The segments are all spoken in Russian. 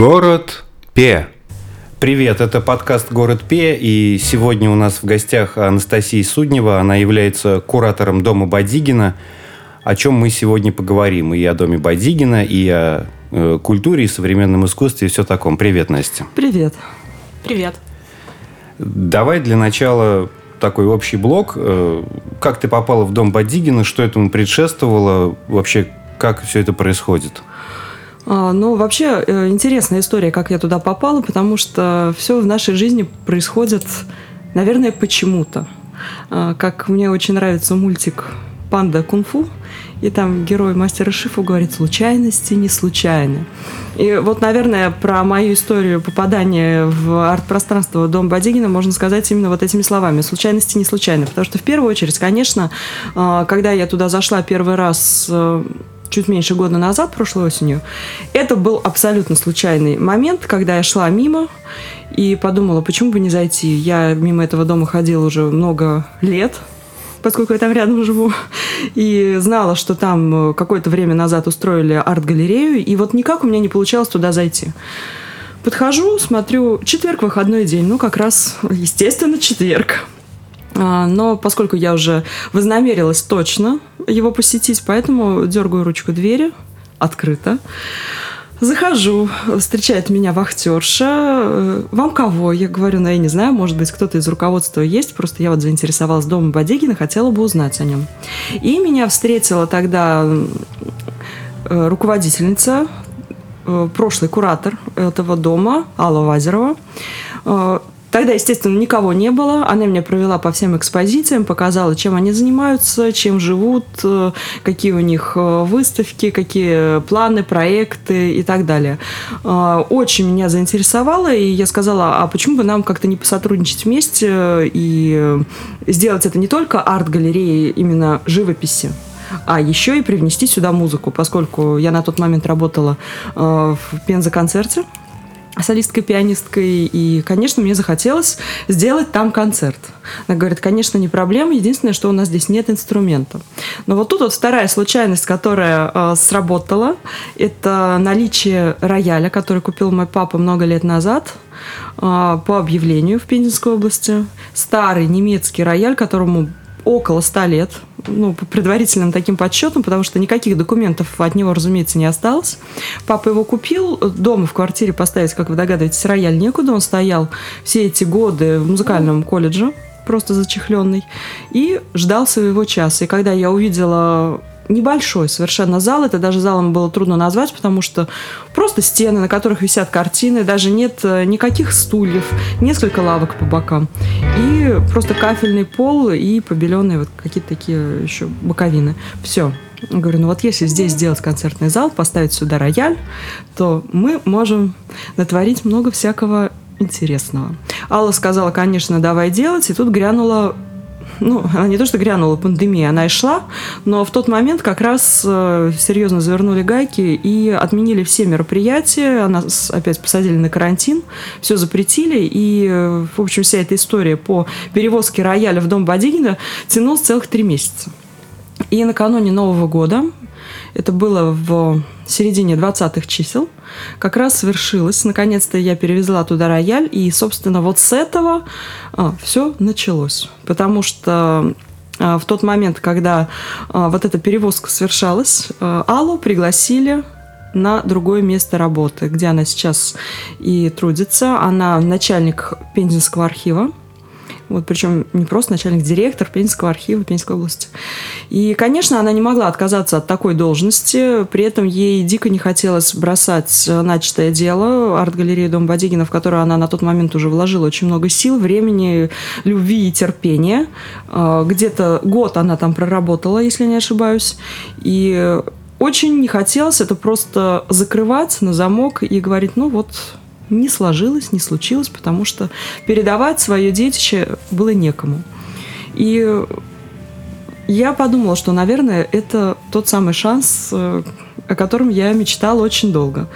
Город Пе. Привет, это подкаст «Город Пе», и сегодня у нас в гостях Анастасия Суднева. Она является куратором Дома Бадигина, о чем мы сегодня поговорим. И о Доме Бадигина, и о э, культуре, и современном искусстве, и все таком. Привет, Настя. Привет. Привет. Давай для начала такой общий блок. Э, как ты попала в Дом Бадигина, что этому предшествовало, вообще как все это происходит? А, ну, вообще э, интересная история, как я туда попала, потому что все в нашей жизни происходит, наверное, почему-то. А, как мне очень нравится мультик «Панда кунг-фу», и там герой мастера Шифу говорит «случайности не случайны». И вот, наверное, про мою историю попадания в арт-пространство Дом Бадигина можно сказать именно вот этими словами. Случайности не случайны. Потому что в первую очередь, конечно, а, когда я туда зашла первый раз э, чуть меньше года назад, прошлой осенью, это был абсолютно случайный момент, когда я шла мимо и подумала, почему бы не зайти. Я мимо этого дома ходила уже много лет, поскольку я там рядом живу, и знала, что там какое-то время назад устроили арт-галерею, и вот никак у меня не получалось туда зайти. Подхожу, смотрю, четверг, выходной день, ну, как раз, естественно, четверг. А, но поскольку я уже вознамерилась точно его посетить, поэтому дергаю ручку двери, открыто. Захожу, встречает меня вахтерша. «Э, Вам кого? Я говорю, ну, я не знаю, может быть, кто-то из руководства есть, просто я вот заинтересовалась домом Бодегина, хотела бы узнать о нем. И меня встретила тогда э, руководительница, э, прошлый куратор этого дома, Алла Вазерова. Тогда, естественно, никого не было. Она меня провела по всем экспозициям, показала, чем они занимаются, чем живут, э, какие у них э, выставки, какие планы, проекты и так далее. Э, очень меня заинтересовало, и я сказала, а почему бы нам как-то не посотрудничать вместе и сделать это не только арт-галереей именно живописи, а еще и привнести сюда музыку, поскольку я на тот момент работала в Пенза-концерте, солисткой-пианисткой, и, конечно, мне захотелось сделать там концерт. Она говорит, конечно, не проблема, единственное, что у нас здесь нет инструмента. Но вот тут вот вторая случайность, которая э, сработала, это наличие рояля, который купил мой папа много лет назад э, по объявлению в Пензенской области. Старый немецкий рояль, которому около 100 лет, ну, по предварительным таким подсчетам, потому что никаких документов от него, разумеется, не осталось. Папа его купил, дома в квартире поставить, как вы догадываетесь, рояль некуда, он стоял все эти годы в музыкальном колледже, просто зачехленный, и ждал своего часа. И когда я увидела небольшой совершенно зал. Это даже залом было трудно назвать, потому что просто стены, на которых висят картины, даже нет э, никаких стульев, несколько лавок по бокам. И просто кафельный пол и побеленные вот какие-то такие еще боковины. Все. Говорю, ну вот если здесь сделать концертный зал, поставить сюда рояль, то мы можем натворить много всякого интересного. Алла сказала, конечно, давай делать, и тут грянула ну, она не то, что грянула пандемия, она и шла, но в тот момент как раз э, серьезно завернули гайки и отменили все мероприятия, нас опять посадили на карантин, все запретили, и, э, в общем, вся эта история по перевозке рояля в дом Бадигина тянулась целых три месяца. И накануне Нового года, это было в середине 20-х чисел, как раз свершилось. Наконец-то я перевезла туда рояль, и, собственно, вот с этого а, все началось. Потому что а, в тот момент, когда а, вот эта перевозка совершалась, а, Аллу пригласили на другое место работы, где она сейчас и трудится. Она начальник Пензенского архива вот, причем не просто начальник, директор Пензенского архива Пензенской области. И, конечно, она не могла отказаться от такой должности, при этом ей дико не хотелось бросать начатое дело, арт-галерея Дом Бадигина, в которую она на тот момент уже вложила очень много сил, времени, любви и терпения. А, где-то год она там проработала, если не ошибаюсь. И очень не хотелось это просто закрывать на замок и говорить, ну вот, не сложилось, не случилось, потому что передавать свое детище было некому. И я подумала, что, наверное, это тот самый шанс, э, о котором я мечтала очень долго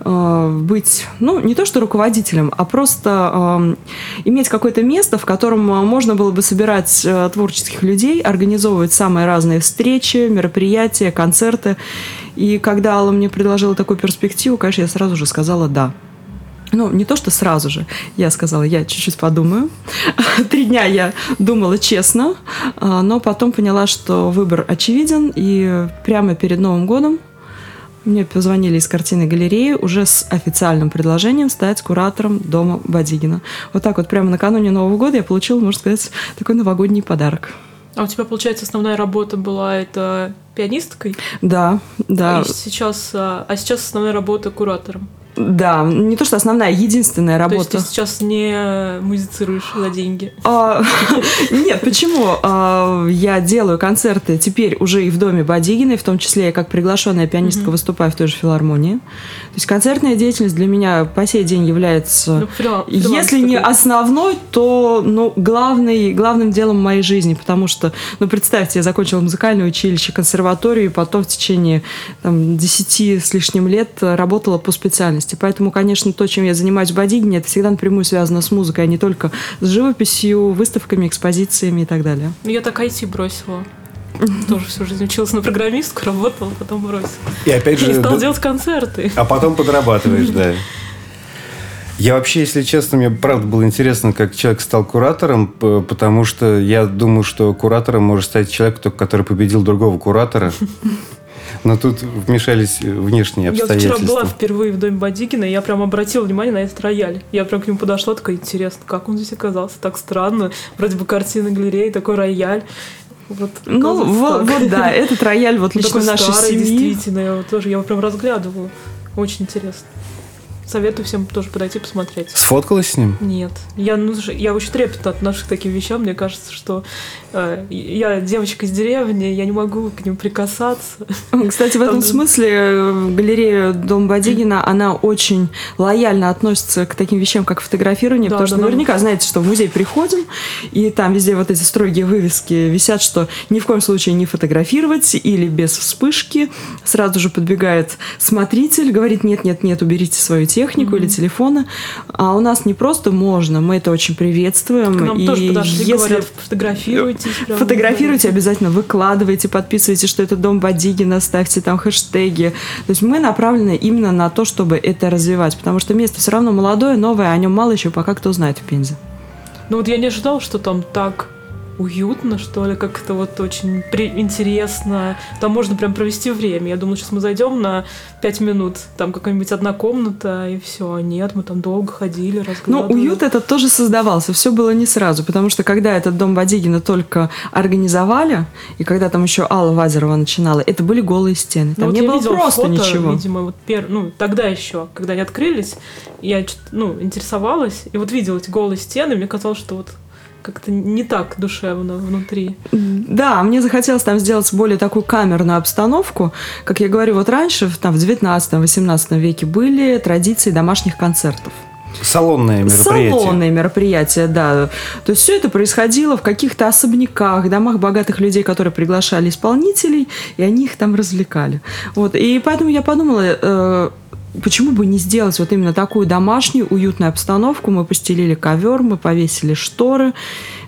э, быть, ну, не то что руководителем, а просто э, иметь какое-то место, в котором можно было бы собирать э, творческих людей, организовывать самые разные встречи, мероприятия, концерты. И когда Алла мне предложила такую перспективу, конечно, я сразу же сказала «да». Ну, не то, что сразу же. Я сказала, я чуть-чуть подумаю. Три дня я думала честно, а, но потом поняла, что выбор очевиден. И прямо перед Новым годом мне позвонили из картины галереи уже с официальным предложением стать куратором дома Бадигина. Вот так вот прямо накануне Нового года я получила, можно сказать, такой новогодний подарок. А у тебя, получается, основная работа была это пианисткой? Да, да. А сейчас, а, а сейчас основная работа куратором? Да, не то, что основная, единственная работа. То есть ты сейчас не музицируешь за деньги? А, нет, почему? А, я делаю концерты теперь уже и в доме Бадигиной, в том числе я как приглашенная пианистка выступаю в той же филармонии. То есть концертная деятельность для меня по сей день является, ну, фрилан, если не основной, то ну, главный, главным делом моей жизни, потому что, ну, представьте, я закончила музыкальное училище, консерваторию, и потом в течение там, 10 с лишним лет работала по специальности деятельности. Поэтому, конечно, то, чем я занимаюсь в Бодигине, это всегда напрямую связано с музыкой, а не только с живописью, выставками, экспозициями и так далее. Ну, я так IT бросила. Тоже всю жизнь училась на программистку, работала, потом бросила. И опять же... И стал да... делать концерты. А потом подрабатываешь, да. Я вообще, если честно, мне правда было интересно, как человек стал куратором, потому что я думаю, что куратором может стать человек, который победил другого куратора. Но тут вмешались внешние обстоятельства. Я вчера была впервые в доме Бадикина, и я прям обратила внимание на этот рояль. Я прям к нему подошла, такая, интересно, как он здесь оказался, так странно. Вроде бы картина галереи, такой рояль. Вот, ну, вот, вот, да, этот рояль вот лично нашей старый, семьи. действительно, я его тоже, я его прям разглядывала. Очень интересно. Советую всем тоже подойти посмотреть. Сфоткалась с ним? Нет. Я, ну, я очень трепетно отношусь к таким вещам. Мне кажется, что э, я девочка из деревни, я не могу к ним прикасаться. Кстати, в этом смысле э, галерея Дом Бадигина, она очень лояльно относится к таким вещам, как фотографирование, да, потому да, что да. наверняка знаете, что в музей приходим, и там везде вот эти строгие вывески висят, что ни в коем случае не фотографировать или без вспышки. Сразу же подбегает смотритель, говорит, нет-нет-нет, уберите свою тему технику mm-hmm. или телефоны. А у нас не просто можно, мы это очень приветствуем. К нам и тоже подошли, если говорят, фотографируйтесь. Фотографируйте, обязательно выкладывайте, подписывайте, что это дом Бадигина, ставьте там хэштеги. То есть мы направлены именно на то, чтобы это развивать, потому что место все равно молодое, новое, о нем мало еще пока кто знает в Пензе. Ну вот я не ожидал, что там так уютно, что ли, как-то вот очень при- интересно. Там можно прям провести время. Я думала, сейчас мы зайдем на пять минут, там какая-нибудь одна комната, и все. А нет, мы там долго ходили, разглядывали. Ну, уют этот тоже создавался. Все было не сразу, потому что когда этот дом Вадигина только организовали, и когда там еще Алла Вазерова начинала, это были голые стены. Там ну, вот не было просто фото, ничего. Видимо, вот пер... ну, тогда еще, когда они открылись, я ну, интересовалась, и вот видела эти голые стены, мне казалось, что вот как-то не так душевно внутри. Да, мне захотелось там сделать более такую камерную обстановку. Как я говорю, вот раньше, там, в 19-18 веке были традиции домашних концертов. Салонные мероприятия. Салонные мероприятия, да. То есть все это происходило в каких-то особняках, домах богатых людей, которые приглашали исполнителей, и они их там развлекали. Вот. И поэтому я подумала, э, почему бы не сделать вот именно такую домашнюю уютную обстановку? Мы постелили ковер, мы повесили шторы,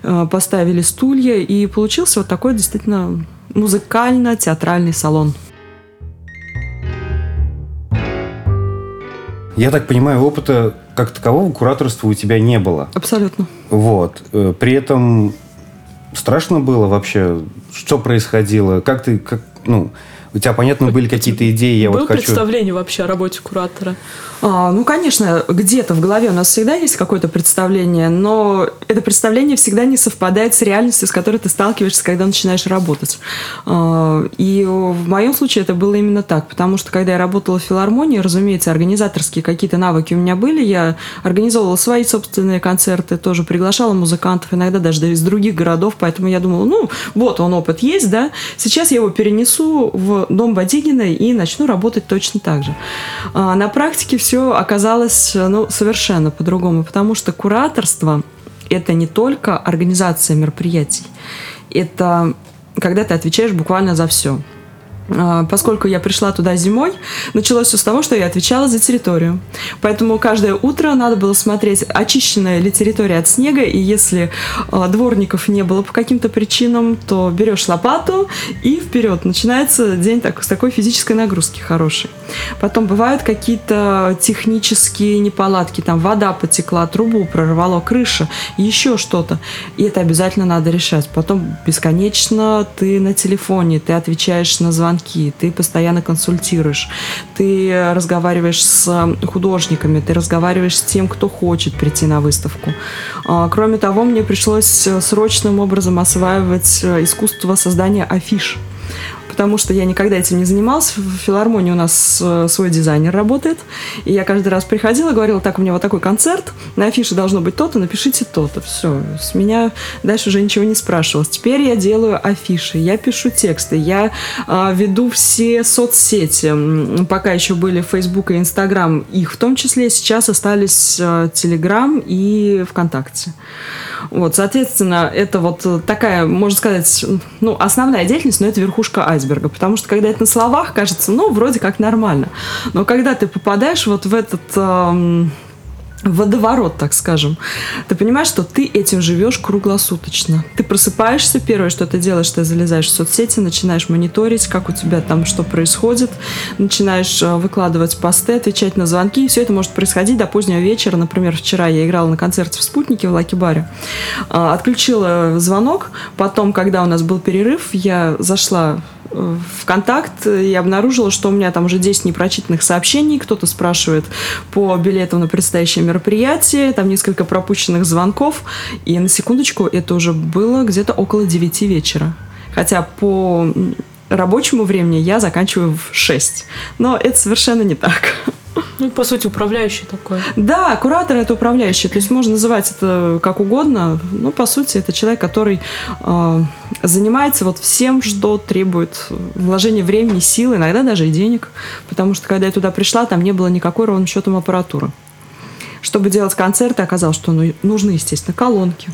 э, поставили стулья, и получился вот такой действительно музыкально-театральный салон. Я так понимаю, опыта как такового кураторства у тебя не было. Абсолютно. Вот. Э, при этом страшно было вообще, что происходило, как ты, как, ну, у тебя, понятно, были какие-то идеи, я Было вот хочу... представление вообще о работе куратора? А, ну, конечно, где-то в голове у нас всегда есть какое-то представление, но это представление всегда не совпадает с реальностью, с которой ты сталкиваешься, когда начинаешь работать. А, и в моем случае это было именно так, потому что когда я работала в филармонии, разумеется, организаторские какие-то навыки у меня были, я организовывала свои собственные концерты, тоже приглашала музыкантов, иногда даже из других городов, поэтому я думала, ну, вот он опыт есть, да, сейчас я его перенесу в дом Бодигина и начну работать точно так же. А на практике все оказалось ну, совершенно по-другому, потому что кураторство – это не только организация мероприятий, это когда ты отвечаешь буквально за все. А, поскольку я пришла туда зимой, началось все с того, что я отвечала за территорию. Поэтому каждое утро надо было смотреть, очищенная ли территория от снега, и если а, дворников не было по каким-то причинам, то берешь лопату и вперед. Начинается день так, с такой физической нагрузки хорошей. Потом бывают какие-то технические неполадки, там вода потекла, трубу прорвало, крыша, еще что-то. И это обязательно надо решать. Потом бесконечно ты на телефоне, ты отвечаешь на звонки, звонки, ты постоянно консультируешь, ты разговариваешь с художниками, ты разговариваешь с тем, кто хочет прийти на выставку. А, кроме того, мне пришлось срочным образом осваивать искусство создания афиш потому что я никогда этим не занималась. В филармонии у нас э, свой дизайнер работает. И я каждый раз приходила, говорила, так, у меня вот такой концерт, на афише должно быть то-то, напишите то-то. Все, с меня дальше уже ничего не спрашивалось. Теперь я делаю афиши, я пишу тексты, я э, веду все соцсети. Пока еще были Facebook и Instagram, их в том числе сейчас остались э, Telegram и ВКонтакте. Вот, соответственно, это вот такая, можно сказать, ну, основная деятельность, но это верхушка айсберга, потому что когда это на словах кажется, ну, вроде как нормально, но когда ты попадаешь вот в этот эм, водоворот, так скажем. Ты понимаешь, что ты этим живешь круглосуточно. Ты просыпаешься, первое, что ты делаешь, ты залезаешь в соцсети, начинаешь мониторить, как у тебя там что происходит, начинаешь э, выкладывать посты, отвечать на звонки, и все это может происходить до позднего вечера. Например, вчера я играла на концерте в «Спутнике» в Лаки-баре, э, отключила звонок, потом, когда у нас был перерыв, я зашла в контакт и обнаружила, что у меня там уже 10 непрочитанных сообщений. Кто-то спрашивает по билету на предстоящее мероприятие, там несколько пропущенных звонков. И на секундочку это уже было где-то около 9 вечера. Хотя по рабочему времени я заканчиваю в 6. Но это совершенно не так. Ну, по сути, управляющий такой. Да, куратор это управляющий. То есть можно называть это как угодно. Но, по сути, это человек, который э, занимается вот всем, что требует вложения времени, сил, иногда даже и денег. Потому что, когда я туда пришла, там не было никакой ровным счетом аппаратуры. Чтобы делать концерты, оказалось, что ну, нужны, естественно, колонки.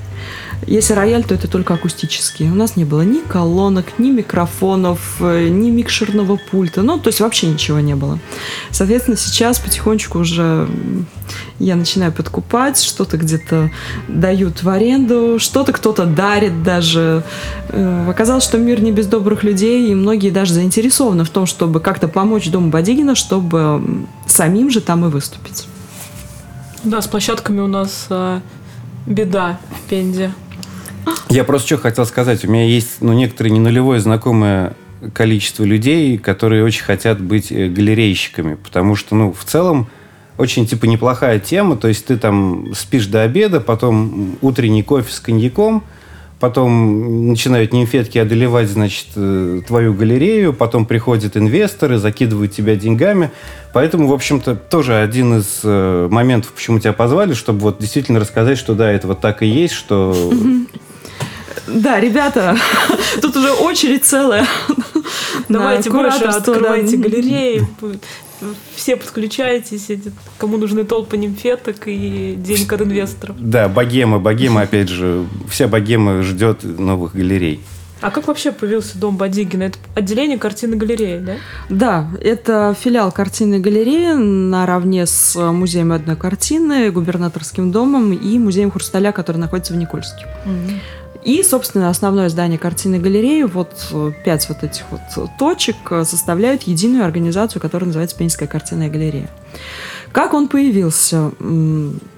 Если рояль, то это только акустические. У нас не было ни колонок, ни микрофонов, э, ни микшерного пульта. Ну, то есть вообще ничего не было. Соответственно, сейчас потихонечку уже я начинаю подкупать, что-то где-то дают в аренду, что-то кто-то дарит даже. Э, оказалось, что мир не без добрых людей, и многие даже заинтересованы в том, чтобы как-то помочь Дому Бадигина, чтобы самим же там и выступить. Да, с площадками у нас а, беда в Пензе. Я просто что хотел сказать. У меня есть ну, некоторые не нулевое знакомое количество людей, которые очень хотят быть э, галерейщиками. Потому что, ну, в целом, очень, типа, неплохая тема. То есть ты там спишь до обеда, потом утренний кофе с коньяком – потом начинают нимфетки одолевать, значит, э, твою галерею, потом приходят инвесторы, закидывают тебя деньгами. Поэтому, в общем-то, тоже один из э, моментов, почему тебя позвали, чтобы вот действительно рассказать, что да, это вот так и есть, что... Да, ребята, тут уже очередь целая. Давайте больше открывайте галереи, все подключаетесь, кому нужны толпы нимфеток и денег от инвесторов. Да, богема, богема, опять же, вся богема ждет новых галерей. А как вообще появился дом Бадигина? Это отделение картины галереи, да? Да, это филиал картины галереи наравне с музеем одной картины, губернаторским домом и музеем хрусталя, который находится в Никольске. Угу. И, собственно, основное здание картины галереи, вот э, пять вот этих вот точек э, составляют единую организацию, которая называется Пензенская картинная галерея. Как он появился?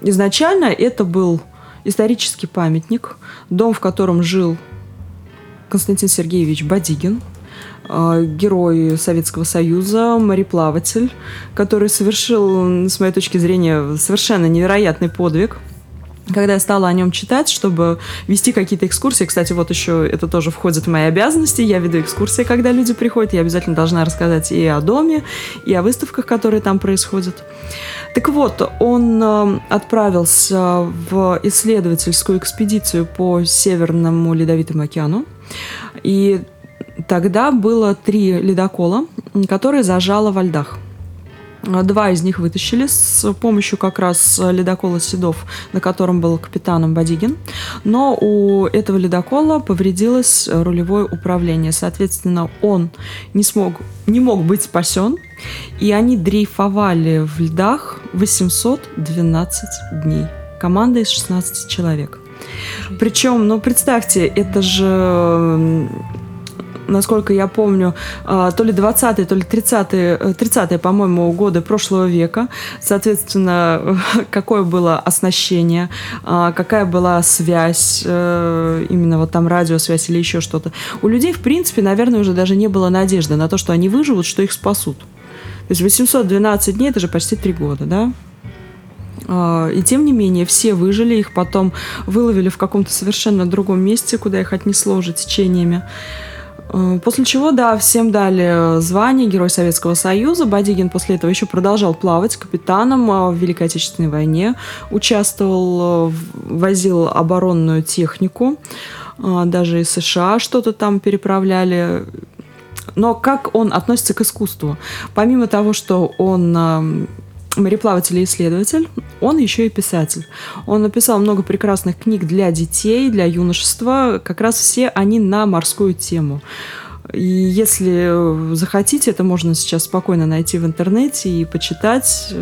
Изначально это был исторический памятник, дом, в котором жил Константин Сергеевич Бадигин, э, герой Советского Союза, мореплаватель, который совершил, с моей точки зрения, совершенно невероятный подвиг – когда я стала о нем читать, чтобы вести какие-то экскурсии, кстати, вот еще это тоже входит в мои обязанности, я веду экскурсии, когда люди приходят, я обязательно должна рассказать и о доме, и о выставках, которые там происходят. Так вот, он э, отправился в исследовательскую экспедицию по Северному Ледовитому океану, и тогда было три ледокола, которые зажало во льдах – Два из них вытащили с помощью как раз ледокола «Седов», на котором был капитаном Бадигин. Но у этого ледокола повредилось рулевое управление. Соответственно, он не, смог, не мог быть спасен. И они дрейфовали в льдах 812 дней. Команда из 16 человек. Причем, ну, представьте, это же насколько я помню, а, то ли 20-е, то ли 30-е, 30-е, по-моему, годы прошлого века. Соответственно, какое было оснащение, а, какая была связь, э, именно вот там радиосвязь или еще что-то. У людей, в принципе, наверное, уже даже не было надежды на то, что они выживут, что их спасут. То есть 812 дней, это же почти три года, да? А, и тем не менее, все выжили, их потом выловили в каком-то совершенно другом месте, куда их отнесло уже течениями. Э, после чего, да, всем дали звание Герой Советского Союза. Бадигин после этого еще продолжал плавать капитаном э, в Великой Отечественной войне, участвовал, э, возил оборонную технику, даже из США что-то там переправляли. Но как он относится к искусству? Помимо того, что он мореплаватель и исследователь, он еще и писатель. Он написал много прекрасных книг для детей, для юношества, как раз все они на морскую тему. И если захотите, это можно сейчас спокойно найти в интернете и почитать.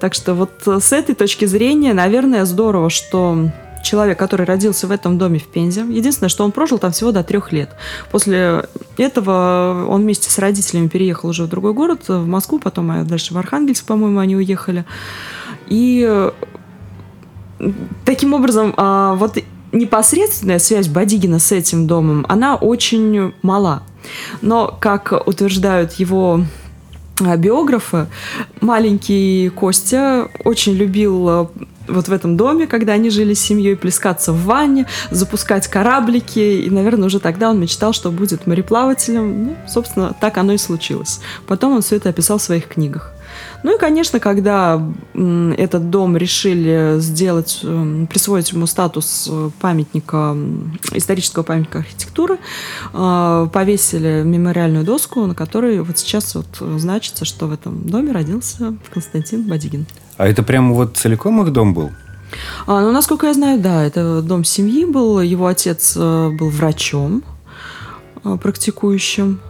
Так что вот с этой точки зрения, наверное, здорово, что человек, который родился в этом доме в Пензе. Единственное, что он прожил там всего до трех лет. После этого он вместе с родителями переехал уже в другой город, в Москву, потом а дальше в Архангельск, по-моему, они уехали. И таким образом, а, вот непосредственная связь Бадигина с этим домом, она очень мала. Но, как утверждают его а, биографы, маленький Костя очень любил вот в этом доме, когда они жили с семьей, плескаться в ванне, запускать кораблики. И, наверное, уже тогда он мечтал, что будет мореплавателем. Ну, собственно, так оно и случилось. Потом он все это описал в своих книгах. Ну и, конечно, когда этот дом решили сделать, присвоить ему статус э, памятника, исторического памятника архитектуры, э, повесили мемориальную доску, на которой вот сейчас вот значится, что в этом доме родился Константин Бадигин. А это прямо вот целиком их дом был? А, ну, насколько я знаю, да, это дом семьи был. Его отец э, был врачом практикующим.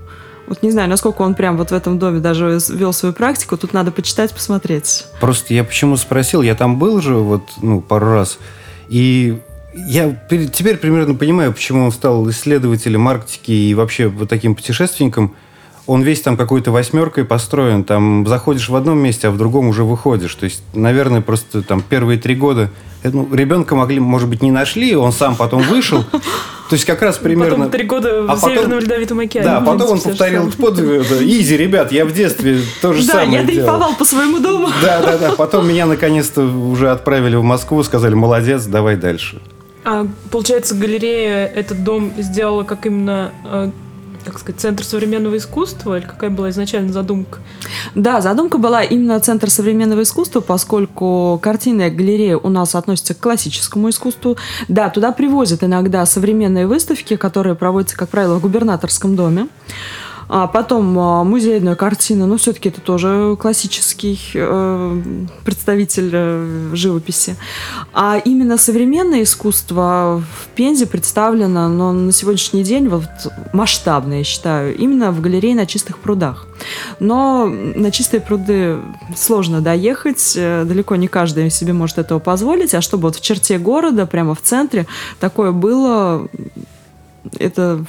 Вот не знаю, насколько он прям вот в этом доме даже вел свою практику. Тут надо почитать, посмотреть. Просто я почему спросил, я там был же вот, ну, пару раз. И я теперь примерно понимаю, почему он стал исследователем Арктики и вообще вот таким путешественником. Он весь там какой-то восьмеркой построен. Там заходишь в одном месте, а в другом уже выходишь. То есть, наверное, просто там первые три года ну, ребенка могли, может быть, не нашли, он сам потом вышел. То есть как раз примерно... Потом три года в а Северном потом... Ледовитом океане. Да, потом он повторил этот подвиг. Изи, ребят, я в детстве то же да, самое Да, я дрейфовал по своему дому. Да, да, да. Потом меня наконец-то уже отправили в Москву, сказали, молодец, давай дальше. А, получается, галерея этот дом сделала как именно как сказать, центр современного искусства, или какая была изначально задумка? Да, задумка была именно центр современного искусства, поскольку картины галерея у нас относятся к классическому искусству. Да, туда привозят иногда современные выставки, которые проводятся, как правило, в губернаторском доме. А потом а, музейная картина, но все-таки это тоже классический э, представитель э, живописи. А именно современное искусство в Пензе представлено, но на сегодняшний день вот масштабно, я считаю, именно в галерее на чистых прудах. Но на чистые пруды сложно доехать, э, далеко не каждый себе может этого позволить, а чтобы вот в черте города, прямо в центре, такое было, это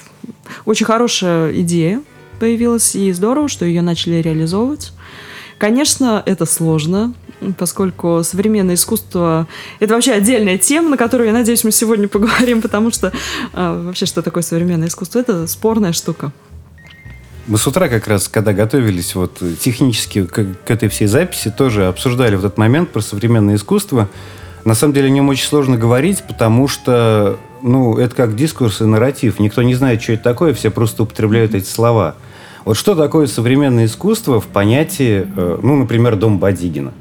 очень хорошая идея, появилась, и здорово, что ее начали реализовывать. Конечно, это сложно, поскольку современное искусство – это вообще отдельная тема, на которую, я надеюсь, мы сегодня поговорим, потому что а, вообще, что такое современное искусство – это спорная штука. Мы с утра как раз, когда готовились вот технически к, к этой всей записи, тоже обсуждали вот этот момент про современное искусство. На самом деле о нем очень сложно говорить, потому что ну, это как дискурс и нарратив. Никто не знает, что это такое, все просто употребляют эти слова – вот что такое современное искусство в понятии, э, ну, например, дом Бадигина?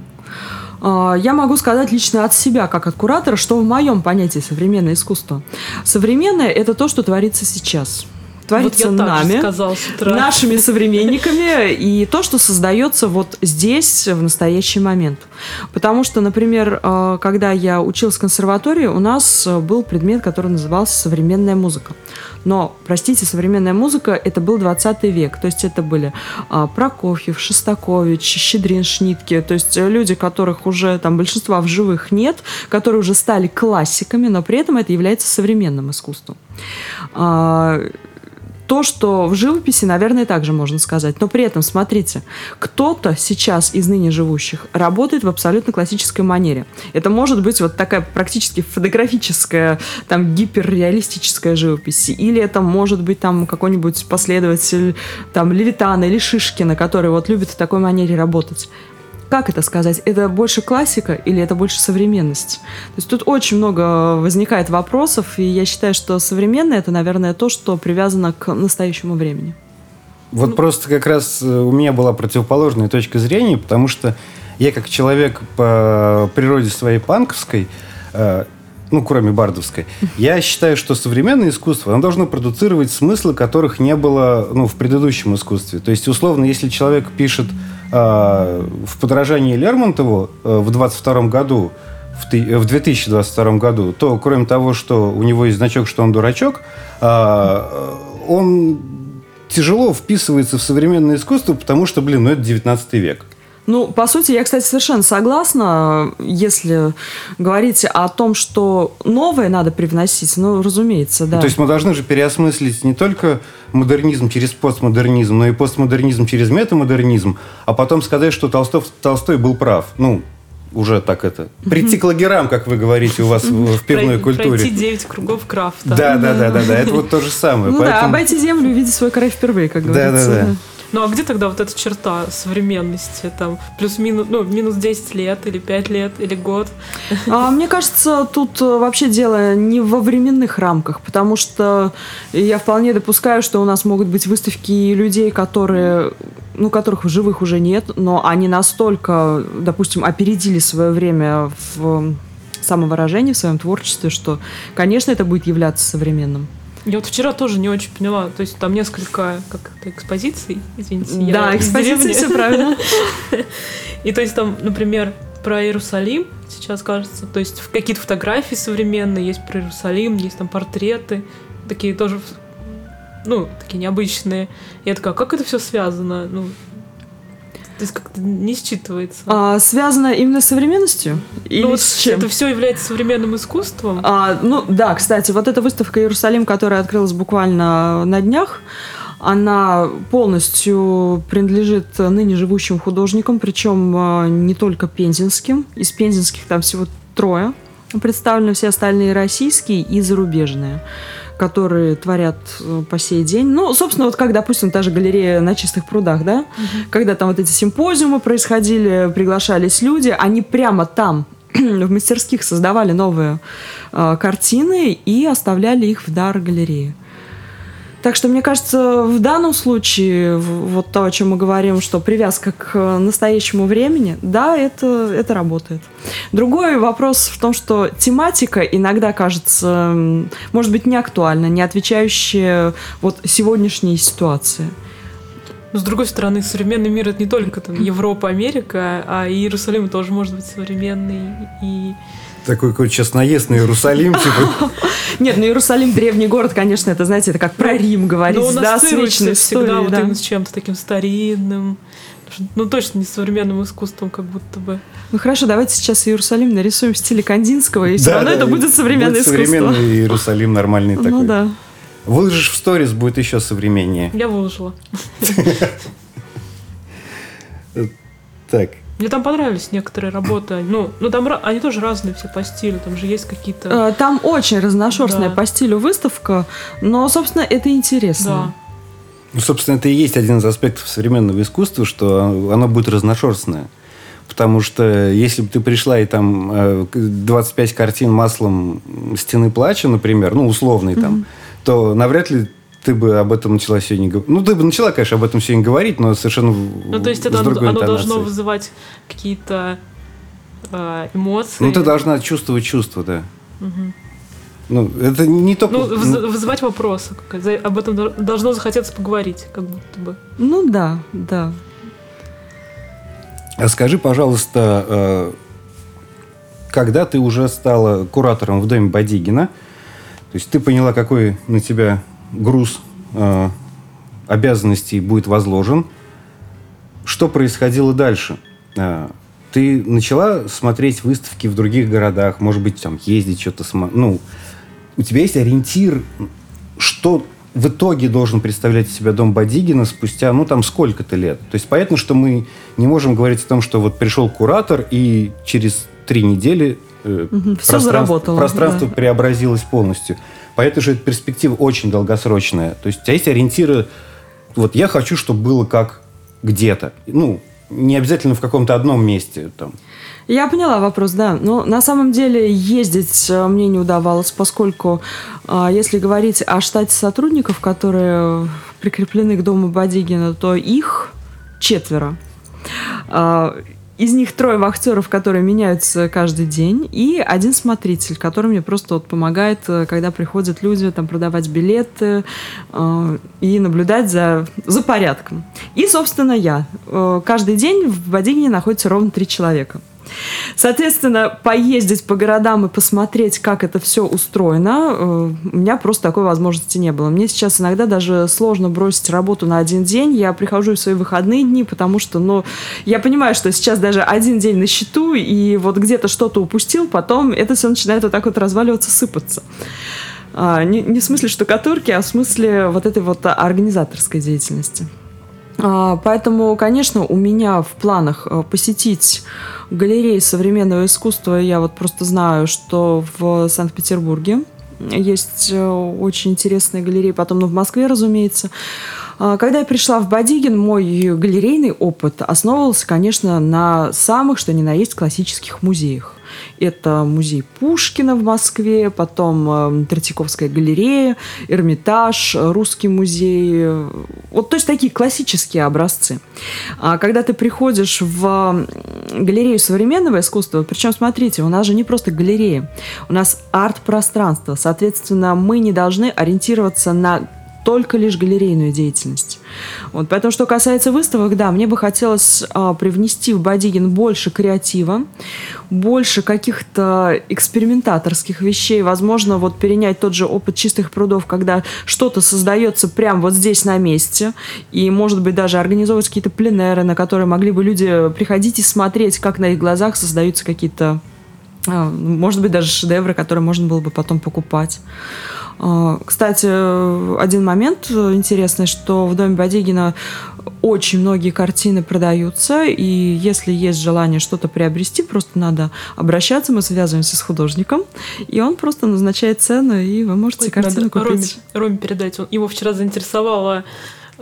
А, я могу сказать лично от себя, как от куратора, что в моем понятии современное искусство. Современное – это то, что творится сейчас. Творится вот нами, сказал с утра. нашими современниками, и то, что создается вот здесь, в настоящий момент. Потому что, например, э, когда я училась в консерватории, у нас был предмет, который назывался «современная музыка». Но, простите, современная музыка – это был 20 век. То есть это были а, Прокофьев, Шостакович, Щедрин, Шнитке. То есть люди, которых уже там большинства в живых нет, которые уже стали классиками, но при этом это является современным искусством. То, что в живописи, наверное, также можно сказать. Но при этом, смотрите, кто-то сейчас из ныне живущих работает в абсолютно классической манере. Это может быть вот такая практически фотографическая, там, гиперреалистическая живопись. Или это может быть там какой-нибудь последователь там Левитана или Шишкина, который вот любит в такой манере работать как это сказать, это больше классика или это больше современность? То есть тут очень много возникает вопросов, и я считаю, что современное это, наверное, то, что привязано к настоящему времени. Вот ну, просто как раз э, у меня была противоположная точка зрения, потому что я как человек по природе своей панковской, э, ну, кроме бардовской, я считаю, что современное искусство, оно должно продуцировать смыслы, которых не было ну, в предыдущем искусстве. То есть, условно, если человек пишет в подражании Лермонтову э, в 22 году, в, в 2022 году, то кроме того, что у него есть значок, что он дурачок, э, он тяжело вписывается в современное искусство, потому что, блин, ну это 19 век. Ну, по сути, я, кстати, совершенно согласна, если говорить о том, что новое надо привносить, ну, разумеется, да. То есть мы должны же переосмыслить не только модернизм через постмодернизм, но и постмодернизм через метамодернизм, а потом сказать, что Толстов, Толстой был прав. Ну, уже так это. Прийти к лагерам, как вы говорите у вас в пивной культуре. Пройти 9 кругов крафта. Да, да, да, да, да. Это вот то же самое. Ну да, обойти землю и увидеть свой край впервые, как говорится. Да, да, да. Ну а где тогда вот эта черта современности? Там плюс-минус, ну, минус 10 лет или 5 лет или год? А, мне кажется, тут э, вообще дело не во временных рамках, потому что я вполне допускаю, что у нас могут быть выставки людей, которые ну, которых в живых уже нет, но они настолько, допустим, опередили свое время в самовыражении, в своем творчестве, что, конечно, это будет являться современным. Я вот вчера тоже не очень поняла. То есть там несколько как это, экспозиций, извините. Да, экспозиции, все правильно. И то есть там, например, про Иерусалим сейчас кажется. То есть какие-то фотографии современные есть про Иерусалим, есть там портреты, такие тоже, ну, такие необычные. Я такая, как это все связано? Ну, то есть как-то не считывается. А, связано именно с современностью? Или ну, вот с чем? Это все является современным искусством? А, ну да, кстати, вот эта выставка Иерусалим, которая открылась буквально на днях, она полностью принадлежит ныне живущим художникам, причем а, не только пензенским. Из пензенских там всего трое представлены, все остальные российские и зарубежные которые творят э, по сей день. Ну, собственно, вот как, допустим, та же галерея на чистых прудах, да, угу. когда там вот эти симпозиумы происходили, приглашались люди, они прямо там в мастерских создавали новые э, картины и оставляли их в дар галереи. Так что, мне кажется, в данном случае, вот то, о чем мы говорим, что привязка к настоящему времени, да, это, это работает. Другой вопрос в том, что тематика иногда кажется, может быть, не актуальна, не отвечающая вот сегодняшней ситуации. Но с другой стороны, современный мир это не только там Европа, Америка, а и Иерусалим тоже может быть современный и такой какой-то сейчас наезд на Иерусалим, типа. Нет, ну Иерусалим древний город, конечно, это, знаете, это как про Рим говорить, ну, да, с вечной всегда вот именно с чем-то таким старинным, ну точно не современным искусством, как будто бы. Ну хорошо, давайте сейчас Иерусалим нарисуем в стиле Кандинского, и все равно это будет современное искусство. Современный Иерусалим нормальный ну такой. Ну да. Выложишь в сторис, будет еще современнее. Я выложила. Так, мне там понравились некоторые работы. Ну, ну там они тоже разные все по стилю. Там же есть какие-то. Э, там очень разношерстная да. по стилю выставка, но, собственно, это интересно. Да. Ну, собственно, это и есть один из аспектов современного искусства, что оно будет разношерстное. Потому что если бы ты пришла и там 25 э, картин маслом стены плача, например, ну, условный mm-hmm. там, то навряд ли ты бы об этом начала сегодня говорить. Ну, ты бы начала, конечно, об этом сегодня говорить, но совершенно Ну, то есть это оно, оно должно вызывать какие-то э, эмоции. Ну, ты должна чувствовать чувства, да. Угу. Ну, это не только... Ну, вызывать вопросы. Об этом должно захотеться поговорить, как будто бы. Ну да, да. А скажи, пожалуйста, э, когда ты уже стала куратором в доме Бадигина, то есть ты поняла, какой на тебя груз э, обязанностей будет возложен, что происходило дальше? Э, ты начала смотреть выставки в других городах, может быть, там ездить что-то, ну, у тебя есть ориентир, что в итоге должен представлять из себя дом Бадигина спустя, ну, там, сколько-то лет. То есть понятно, что мы не можем говорить о том, что вот пришел куратор, и через три недели э, угу, все заработало. Пространство да. преобразилось полностью. Поэтому же перспектива очень долгосрочная. То есть у тебя есть ориентиры, вот я хочу, чтобы было как где-то. Ну, не обязательно в каком-то одном месте. Там. Я поняла вопрос, да. Но на самом деле ездить э, мне не удавалось, поскольку а, если говорить о штате сотрудников, которые прикреплены к дому Бадигина, то их четверо. Из них трое вахтеров, которые меняются каждый день, и один смотритель, который мне просто вот помогает, э, когда приходят люди там продавать билеты э, и наблюдать за, за порядком. И, собственно, я. Э, каждый день в Бадигине находится ровно три человека. Соответственно, поездить по городам и посмотреть, как это все устроено, э, у меня просто такой возможности не было. Мне сейчас иногда даже сложно бросить работу на один день. Я прихожу в свои выходные дни, потому что, ну, я понимаю, что сейчас даже один день на счету, и вот где-то что-то упустил, потом это все начинает вот так вот разваливаться, сыпаться. А, не, не в смысле штукатурки, а в смысле вот этой вот организаторской деятельности. А, поэтому, конечно, у меня в планах э, посетить галереи современного искусства. Я вот просто знаю, что в Санкт-Петербурге есть э, очень интересные галереи, потом ну, в Москве, разумеется. А, когда я пришла в Бадигин, мой галерейный опыт основывался, конечно, на самых, что ни на есть, классических музеях. Это музей Пушкина в Москве, потом э, Третьяковская галерея, Эрмитаж, Русский музей. Вот то есть такие классические образцы. А когда ты приходишь в галерею современного искусства, причем, смотрите, у нас же не просто галерея, у нас арт-пространство. Соответственно, мы не должны ориентироваться на только лишь галерейную деятельность. Вот, поэтому, что касается выставок, да, мне бы хотелось а, привнести в Бадигин больше креатива, больше каких-то экспериментаторских вещей, возможно, вот перенять тот же опыт чистых прудов, когда что-то создается прямо вот здесь на месте, и, может быть, даже организовывать какие-то пленеры, на которые могли бы люди приходить и смотреть, как на их глазах создаются какие-то, может быть, даже шедевры, которые можно было бы потом покупать. А, кстати, один момент интересный, что в доме Бадигина очень многие картины продаются, и если есть желание что-то приобрести, просто надо обращаться, мы связываемся с художником, и он просто назначает цену, и вы можете Ой, картину надо купить. Роме, Роме передать, он, его вчера заинтересовала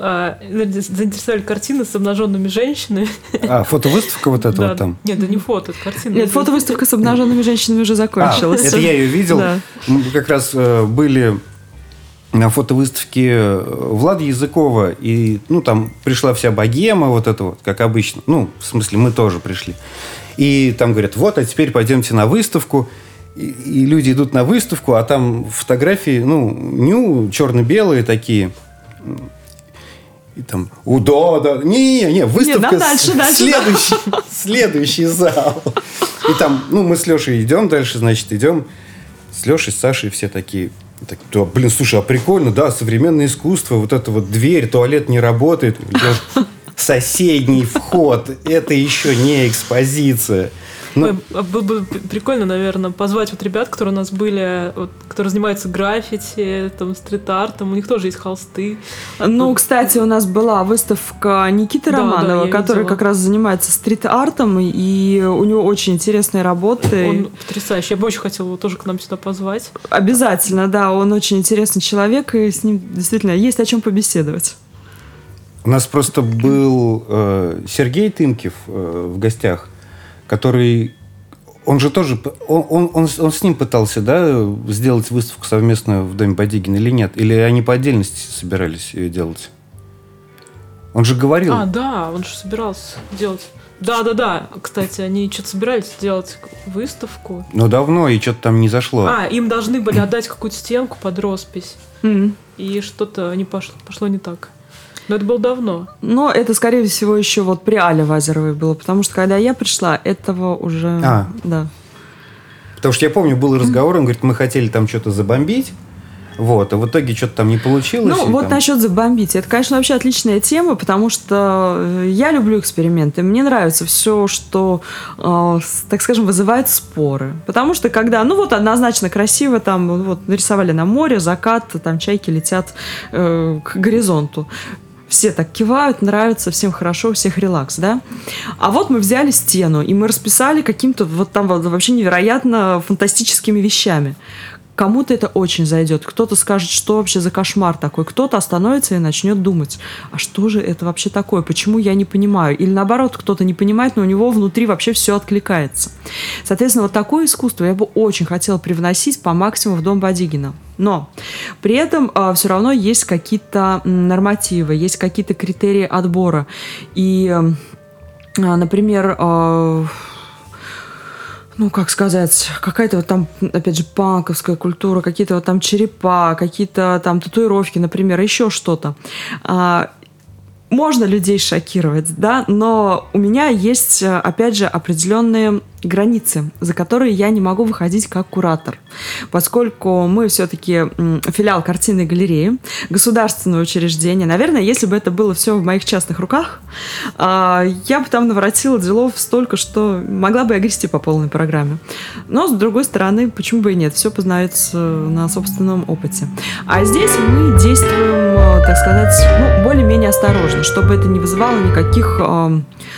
а, заинтересовали картины с обнаженными женщинами. А, фотовыставка вот эта да. вот там? Нет, это не фото, это картина. Нет, фотовыставка с обнаженными женщинами уже закончилась. А, это я ее видел. Да. Мы как раз э, были на фотовыставке э, Влада Языкова, и, ну, там пришла вся богема, вот это вот, как обычно. Ну, в смысле, мы тоже пришли. И там говорят, вот, а теперь пойдемте на выставку. И, и люди идут на выставку, а там фотографии, ну, ню, черно-белые такие, и там, у, да, да, не, не, не, выставка, не, дальше, дальше, следующий, да. следующий зал. И там, ну, мы с Лешей идем дальше, значит, идем с Лешей, с Сашей, все такие, так, да, блин, слушай, а прикольно, да, современное искусство, вот эта вот дверь, туалет не работает, соседний вход, это еще не экспозиция. Ну, Ой, было бы прикольно, наверное, позвать вот ребят, которые у нас были, вот, которые занимаются граффити, там, стрит-артом, у них тоже есть холсты. Ну, кстати, у нас была выставка Никиты да, Романова, да, который видела. как раз занимается стрит-артом, и у него очень интересные работы. Он потрясающий. Я бы очень хотела его тоже к нам сюда позвать. Обязательно, да, он очень интересный человек, и с ним действительно есть о чем побеседовать. У нас просто был э, Сергей Тымкев э, в гостях который он же тоже, он, он, он, он с ним пытался, да, сделать выставку совместную в Доме Бодигина или нет? Или они по отдельности собирались ее делать? Он же говорил. А, да, он же собирался делать. Да, да, да. Кстати, они что-то собирались сделать выставку. Но давно, и что-то там не зашло. А, им должны были отдать какую-то стенку под роспись. Мгм. И что-то не пошло, пошло не так. Но это было давно. Но это, скорее всего, еще вот при Але Вазеровой было, потому что когда я пришла, этого уже... А. Да. Потому что я помню, был разговор, он говорит, мы хотели там что-то забомбить, вот, а в итоге что-то там не получилось. Ну, вот там- насчет забомбить. Это, конечно, вообще отличная тема, потому что э, я люблю эксперименты. Мне нравится все, что, э, так скажем, вызывает споры. Потому что когда, ну вот однозначно красиво, там вот нарисовали на море, закат, там чайки летят э, к горизонту. Все так кивают, нравится, всем хорошо, у всех релакс, да? А вот мы взяли стену, и мы расписали каким-то вот там вообще невероятно фантастическими вещами. Кому-то это очень зайдет. Кто-то скажет, что вообще за кошмар такой. Кто-то остановится и начнет думать, а что же это вообще такое? Почему я не понимаю? Или наоборот, кто-то не понимает, но у него внутри вообще все откликается. Соответственно, вот такое искусство я бы очень хотела привносить по максимуму в дом Бадигина. Но при этом все равно есть какие-то нормативы, есть какие-то критерии отбора. И, а, например, а, ну, как сказать, какая-то вот там, опять же, панковская культура, какие-то вот там черепа, какие-то там татуировки, например, еще что-то. А, можно людей шокировать, да, но у меня есть, опять же, определенные границы, за которые я не могу выходить как куратор, поскольку мы все-таки филиал картинной галереи, государственное учреждение. Наверное, если бы это было все в моих частных руках, а, я бы там наворотила делов столько, что могла бы я грести по полной программе. Но, с другой стороны, почему бы и нет, все познается на собственном опыте. А здесь мы действуем, э, так сказать, ну, более-менее осторожно, чтобы это не вызывало никаких,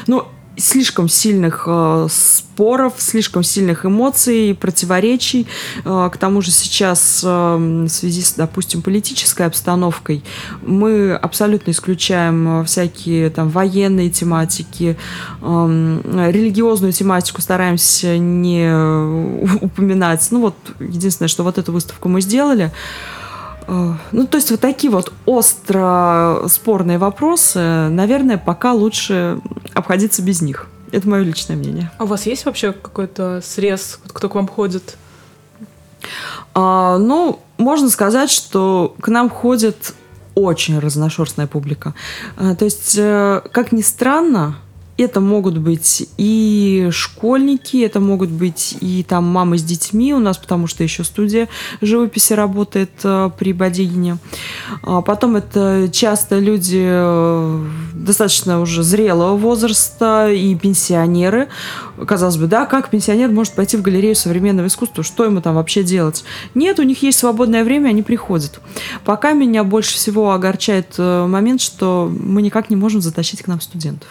ну, слишком сильных э, споров, слишком сильных эмоций, противоречий. Э, к тому же сейчас э, в связи с, допустим, политической обстановкой мы абсолютно исключаем э, всякие там военные тематики, э, религиозную тематику стараемся не э, упоминать. Ну вот единственное, что вот эту выставку мы сделали. Э, Ну, то есть вот такие вот остро спорные вопросы, наверное, пока лучше обходиться без них. Это мое личное мнение. А у вас есть вообще какой-то срез, кто к вам ходит? А, ну, можно сказать, что к нам ходит очень разношерстная публика. А, то есть, э, как ни странно, это могут быть и школьники, это могут быть и там мамы с детьми у нас, потому что еще студия живописи работает э, при Бодигине. А потом это часто люди э, достаточно уже зрелого возраста и пенсионеры. Казалось бы, да, как пенсионер может пойти в галерею современного искусства? Что ему там вообще делать? Нет, у них есть свободное время, они приходят. Пока меня больше всего огорчает э, момент, что мы никак не можем затащить к нам студентов.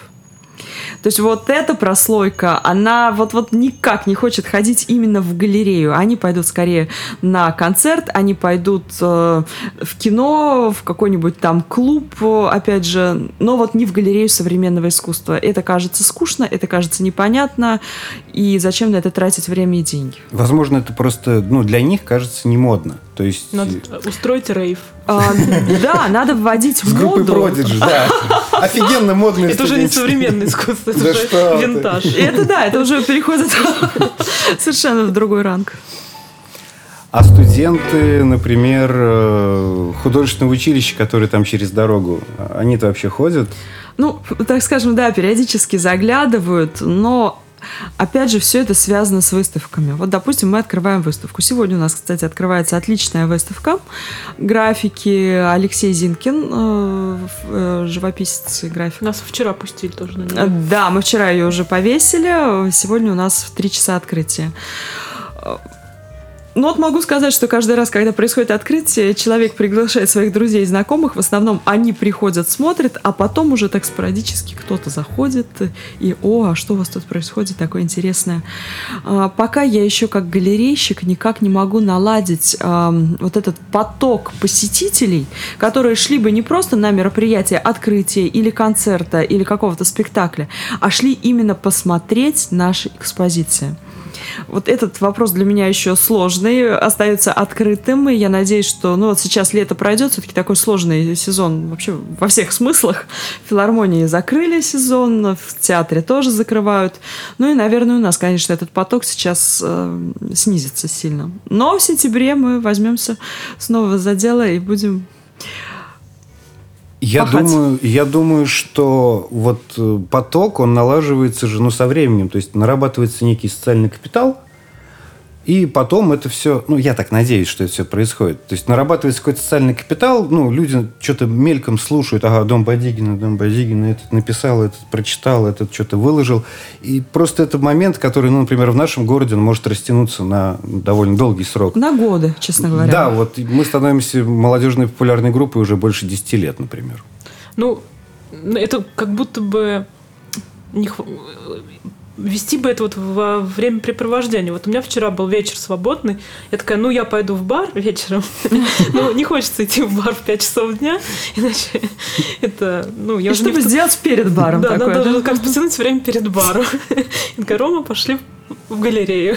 То есть вот эта прослойка, она вот-вот никак не хочет ходить именно в галерею. Они пойдут скорее на концерт, они пойдут э, в кино, в какой-нибудь там клуб, опять же, но вот не в галерею современного искусства. Это кажется скучно, это кажется непонятно, и зачем на это тратить время и деньги? Возможно, это просто, ну, для них кажется не модно. То есть... Надо устроить рейв. А, да, надо вводить С группой моду. Продиджи, да. Офигенно модные Это уже не современное искусство, это уже винтаж. Это да, это уже переходит совершенно в другой ранг. А студенты, например, э, художественного училища, которые там через дорогу, они-то вообще ходят? Ну, так скажем, да, периодически заглядывают, но Опять же, все это связано с выставками. Вот, допустим, мы открываем выставку. Сегодня у нас, кстати, открывается отличная выставка. Графики Алексей Зинкин, э, э, живописец и график. Нас вчера пустили тоже на нее. Да, мы вчера ее уже повесили. Сегодня у нас в три часа открытие. Ну вот могу сказать, что каждый раз, когда происходит открытие, человек приглашает своих друзей и знакомых, в основном они приходят, смотрят, а потом уже так спорадически кто-то заходит и «О, а что у вас тут происходит такое интересное?» А, Пока я еще как галерейщик никак не могу наладить ам, вот этот поток посетителей, которые шли бы не просто на мероприятие открытия или концерта или какого-то спектакля, а шли именно посмотреть наши экспозиции. Вот этот вопрос для меня еще сложный, остается открытым, и я надеюсь, что ну, вот сейчас лето пройдет, все-таки такой сложный сезон вообще во всех смыслах. Филармонии закрыли сезон, в театре тоже закрывают. Ну и, наверное, у нас, конечно, этот поток сейчас э, снизится сильно. Но в сентябре мы возьмемся снова за дело и будем я думаю, я думаю, что вот э, поток, он налаживается же ну, со временем. То есть нарабатывается некий социальный капитал, и потом это все, ну, я так надеюсь, что это все происходит. То есть нарабатывается какой-то социальный капитал, ну, люди что-то мельком слушают, ага, дом Бодигина, дом Бодигина, этот написал, этот прочитал, этот что-то выложил. И просто это момент, который, ну, например, в нашем городе он может растянуться на довольно долгий срок. На годы, честно говоря. Да, вот мы становимся молодежной популярной группой уже больше 10 лет, например. Ну, это как будто бы не вести бы это вот во времяпрепровождение. Вот у меня вчера был вечер свободный. Я такая, ну, я пойду в бар вечером. Ну, не хочется идти в бар в 5 часов дня, иначе это, ну, я И чтобы сделать перед баром Да, надо как потянуть время перед баром. Я такая, Рома, пошли в галерею.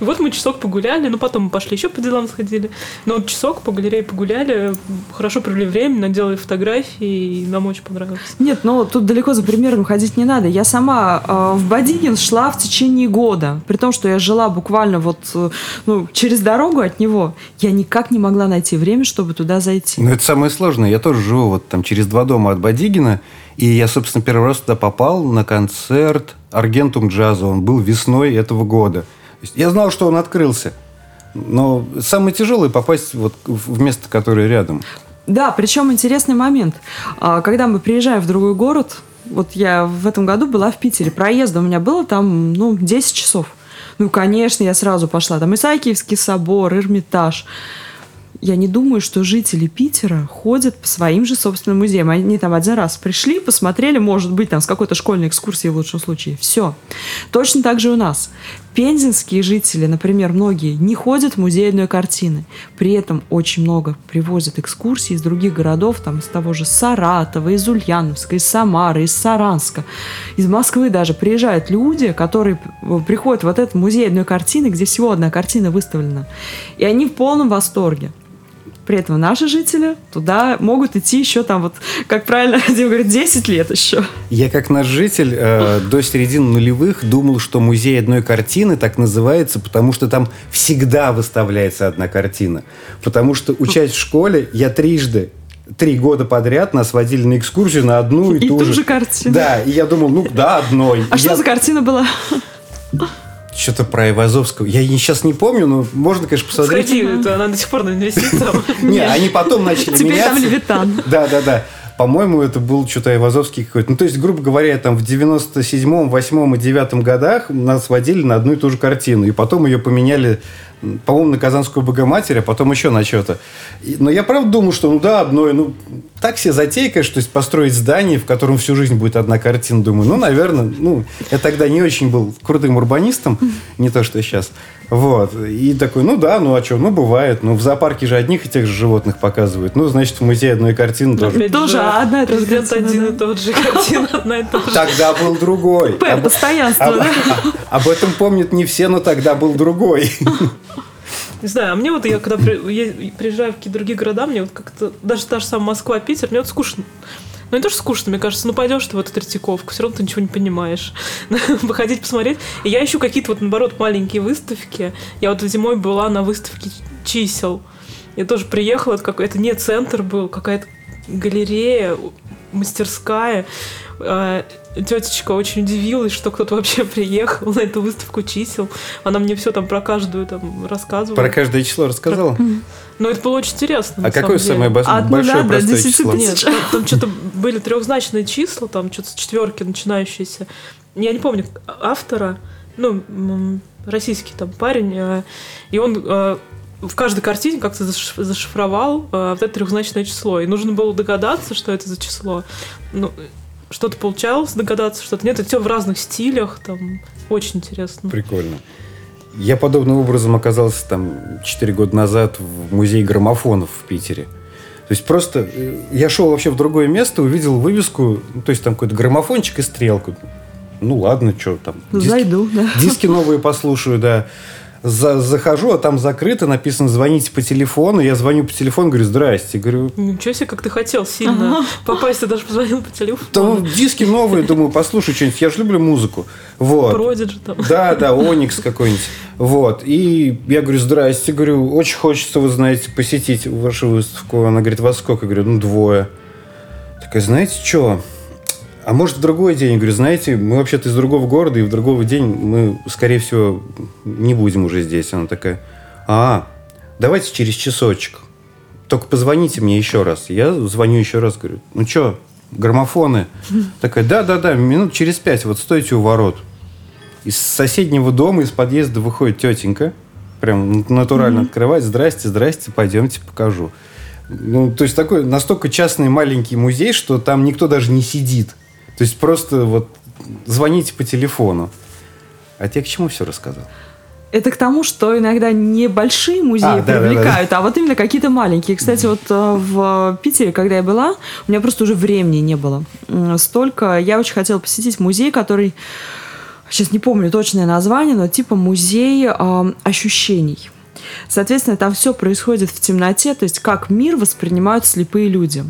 И вот мы часок погуляли, ну потом мы пошли еще по делам сходили. Но вот часок по галерее погуляли, хорошо провели время, наделали фотографии, и нам очень понравилось. Нет, ну тут далеко за примером ходить не надо. Я сама э, в Бодигин шла в течение года, при том, что я жила буквально вот э, ну, через дорогу от него. Я никак не могла найти время, чтобы туда зайти. Ну это самое сложное. Я тоже живу вот там через два дома от Бодигина, и я, собственно, первый раз туда попал на концерт Аргентум джаза. Он был весной этого года. Я знал, что он открылся. Но самое тяжелое попасть вот в место, которое рядом. Да, причем интересный момент. А, когда мы приезжаем в другой город, вот я в этом году была в Питере, проезда у меня было там, ну, 10 часов. Ну, конечно, я сразу пошла. Там Исаакиевский собор, Эрмитаж я не думаю, что жители Питера ходят по своим же собственным музеям. Они там один раз пришли, посмотрели, может быть, там с какой-то школьной экскурсией в лучшем случае. Все. Точно так же у нас. Пензенские жители, например, многие не ходят в музейные картины. При этом очень много привозят экскурсий из других городов, там из того же Саратова, из Ульяновска, из Самары, из Саранска. Из Москвы даже приезжают люди, которые приходят в вот эту музейную картину, где всего одна картина выставлена. И они в полном восторге. При этом наши жители туда могут идти еще там вот, как правильно Дим говорит, 10 лет еще. Я как наш житель э, до середины нулевых думал, что музей одной картины так называется, потому что там всегда выставляется одна картина. Потому что, учась в школе, я трижды три года подряд нас водили на экскурсию на одну и, и ту, ту же. же картину. Да, и я думал, ну да, одной. А и что я... за картина была? Что-то про Ивазовского. Я сейчас не помню, но можно, конечно, посмотреть. Сходи, это она до сих пор висит там. Не, они потом начали Теперь там Левитан. Да, да, да. По-моему, это был что-то Айвазовский какой-то. Ну, то есть, грубо говоря, там в 97-м, 8 и 9 годах нас водили на одну и ту же картину. И потом ее поменяли по-моему, на Казанскую Богоматерь, а потом еще на что-то. Но я правда думал, что ну да, одно, ну так себе затейка, что есть построить здание, в котором всю жизнь будет одна картина. Думаю, ну, наверное, ну, я тогда не очень был крутым урбанистом, не то, что сейчас. Вот. И такой, ну да, ну а что, ну бывает. Ну в зоопарке же одних и тех же животных показывают. Ну, значит, в музее одной картины тоже. Опять тоже одна и та же картина. один и тот же картина, одна и та же. Тогда был другой. П, постоянство, об, да? Об этом помнят не все, но тогда был другой. Не знаю, а мне вот я когда при, приезжаю в какие-то другие города, мне вот как-то, даже та же самая Москва, Питер, мне вот скучно. Ну, не то, что скучно, мне кажется, ну, пойдешь ты в эту Третьяковку, все равно ты ничего не понимаешь. Выходить, посмотреть. И я ищу какие-то вот, наоборот, маленькие выставки. Я вот зимой была на выставке чисел. Я тоже приехала, это, как, это не центр был, какая-то галерея, мастерская. Тетечка очень удивилась, что кто-то вообще приехал на эту выставку чисел. Она мне все там про каждую там рассказывала. Про каждое число рассказала? Про... Ну, это было очень интересно. А какое деле. самое бос... От большое до простое 10 число? Нет, там, там что-то были трехзначные числа, там что-то с четверки начинающиеся. Я не помню автора, ну, российский там парень, э, и он э, в каждой картине как-то зашифровал э, вот это трехзначное число. И нужно было догадаться, что это за число. Ну, что-то получалось догадаться, что-то нет. Это все в разных стилях, там очень интересно. Прикольно. Я подобным образом оказался там 4 года назад в музее граммофонов в Питере. То есть просто э, я шел вообще в другое место, увидел вывеску, ну, то есть там какой-то граммофончик и стрелку. Ну ладно, что там. Диски, Зайду, да. Диски новые послушаю, да. За, захожу, а там закрыто, написано «звоните по телефону». Я звоню по телефону, говорю «здрасте». Говорю, Ничего себе, как ты хотел сильно ага. попасть, ты даже позвонил по телефону. Там диски новые, думаю, послушай что-нибудь. Я же люблю музыку. Вот. Продиджи там. Да, да, Оникс какой-нибудь. Вот. И я говорю, здрасте. Говорю, очень хочется, вы знаете, посетить вашу выставку. Она говорит, вас сколько? Я говорю, ну, двое. Такая, знаете что? А может, в другой день? Я говорю, знаете, мы вообще-то из другого города, и в другой день мы, скорее всего, не будем уже здесь. Она такая, а, давайте через часочек. Только позвоните мне еще раз. Я звоню еще раз, говорю, ну что, граммофоны? Такая, да-да-да, минут через пять, вот стойте у ворот. Из соседнего дома, из подъезда выходит тетенька, прям натурально mm-hmm. открывать, здрасте, здрасте, пойдемте покажу. Ну, то есть такой настолько частный маленький музей, что там никто даже не сидит. То есть просто вот звоните по телефону. А тебе к чему все рассказал? Это к тому, что иногда небольшие музеи а, привлекают, да, да, да. а вот именно какие-то маленькие. Кстати, вот э, в Питере, когда я была, у меня просто уже времени не было. Столько. Я очень хотела посетить музей, который сейчас не помню точное название, но типа музей э, ощущений. Соответственно, там все происходит в темноте, то есть как мир воспринимают слепые люди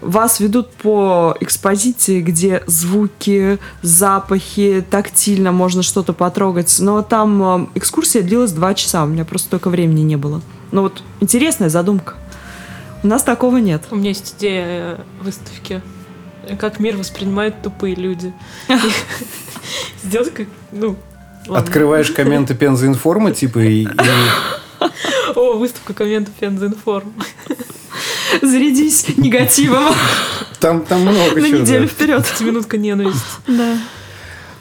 вас ведут по экспозиции, где звуки, запахи, тактильно можно что-то потрогать. Но там э, экскурсия длилась два часа, у меня просто столько времени не было. Но вот интересная задумка. У нас такого нет. У меня есть идея э, выставки. Как мир воспринимают тупые люди. Сделать как, ну, Открываешь комменты Пенза Информа, типа, и... О, выставка комментов Пенза Информ зарядись негативом. Там, там много На чего. На неделю да. вперед. Минутка ненависти. Да.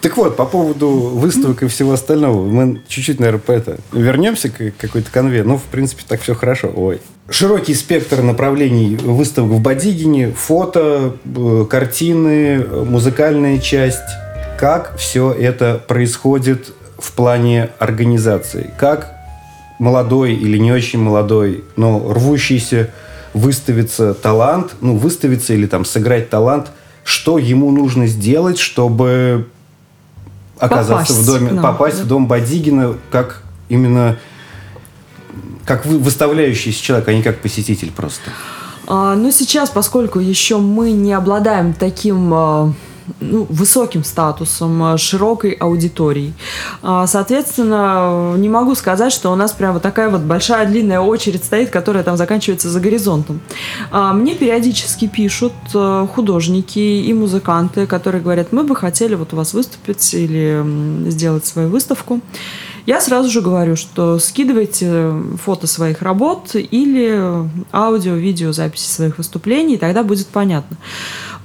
Так вот, по поводу выставок и всего остального, мы чуть-чуть, наверное, по это вернемся к какой-то конве. Ну, в принципе, так все хорошо. Ой. Широкий спектр направлений выставок в Бадигине, фото, э, картины, музыкальная часть. Как все это происходит в плане организации? Как молодой или не очень молодой, но рвущийся выставиться талант, ну, выставиться или там сыграть талант, что ему нужно сделать, чтобы оказаться попасть, в доме, ну, попасть да. в дом Бадигина как именно как выставляющийся человек, а не как посетитель просто. А, ну, сейчас, поскольку еще мы не обладаем таким а, ну, высоким статусом, э, широкой аудиторией. А, соответственно, не могу сказать, что у нас прям вот такая вот большая длинная очередь стоит, которая там заканчивается за горизонтом. А, мне периодически пишут э, художники и музыканты, которые говорят, мы бы хотели вот у вас выступить или сделать свою выставку. Я сразу же говорю, что скидывайте фото своих работ или аудио, видео, записи своих выступлений, и тогда будет понятно.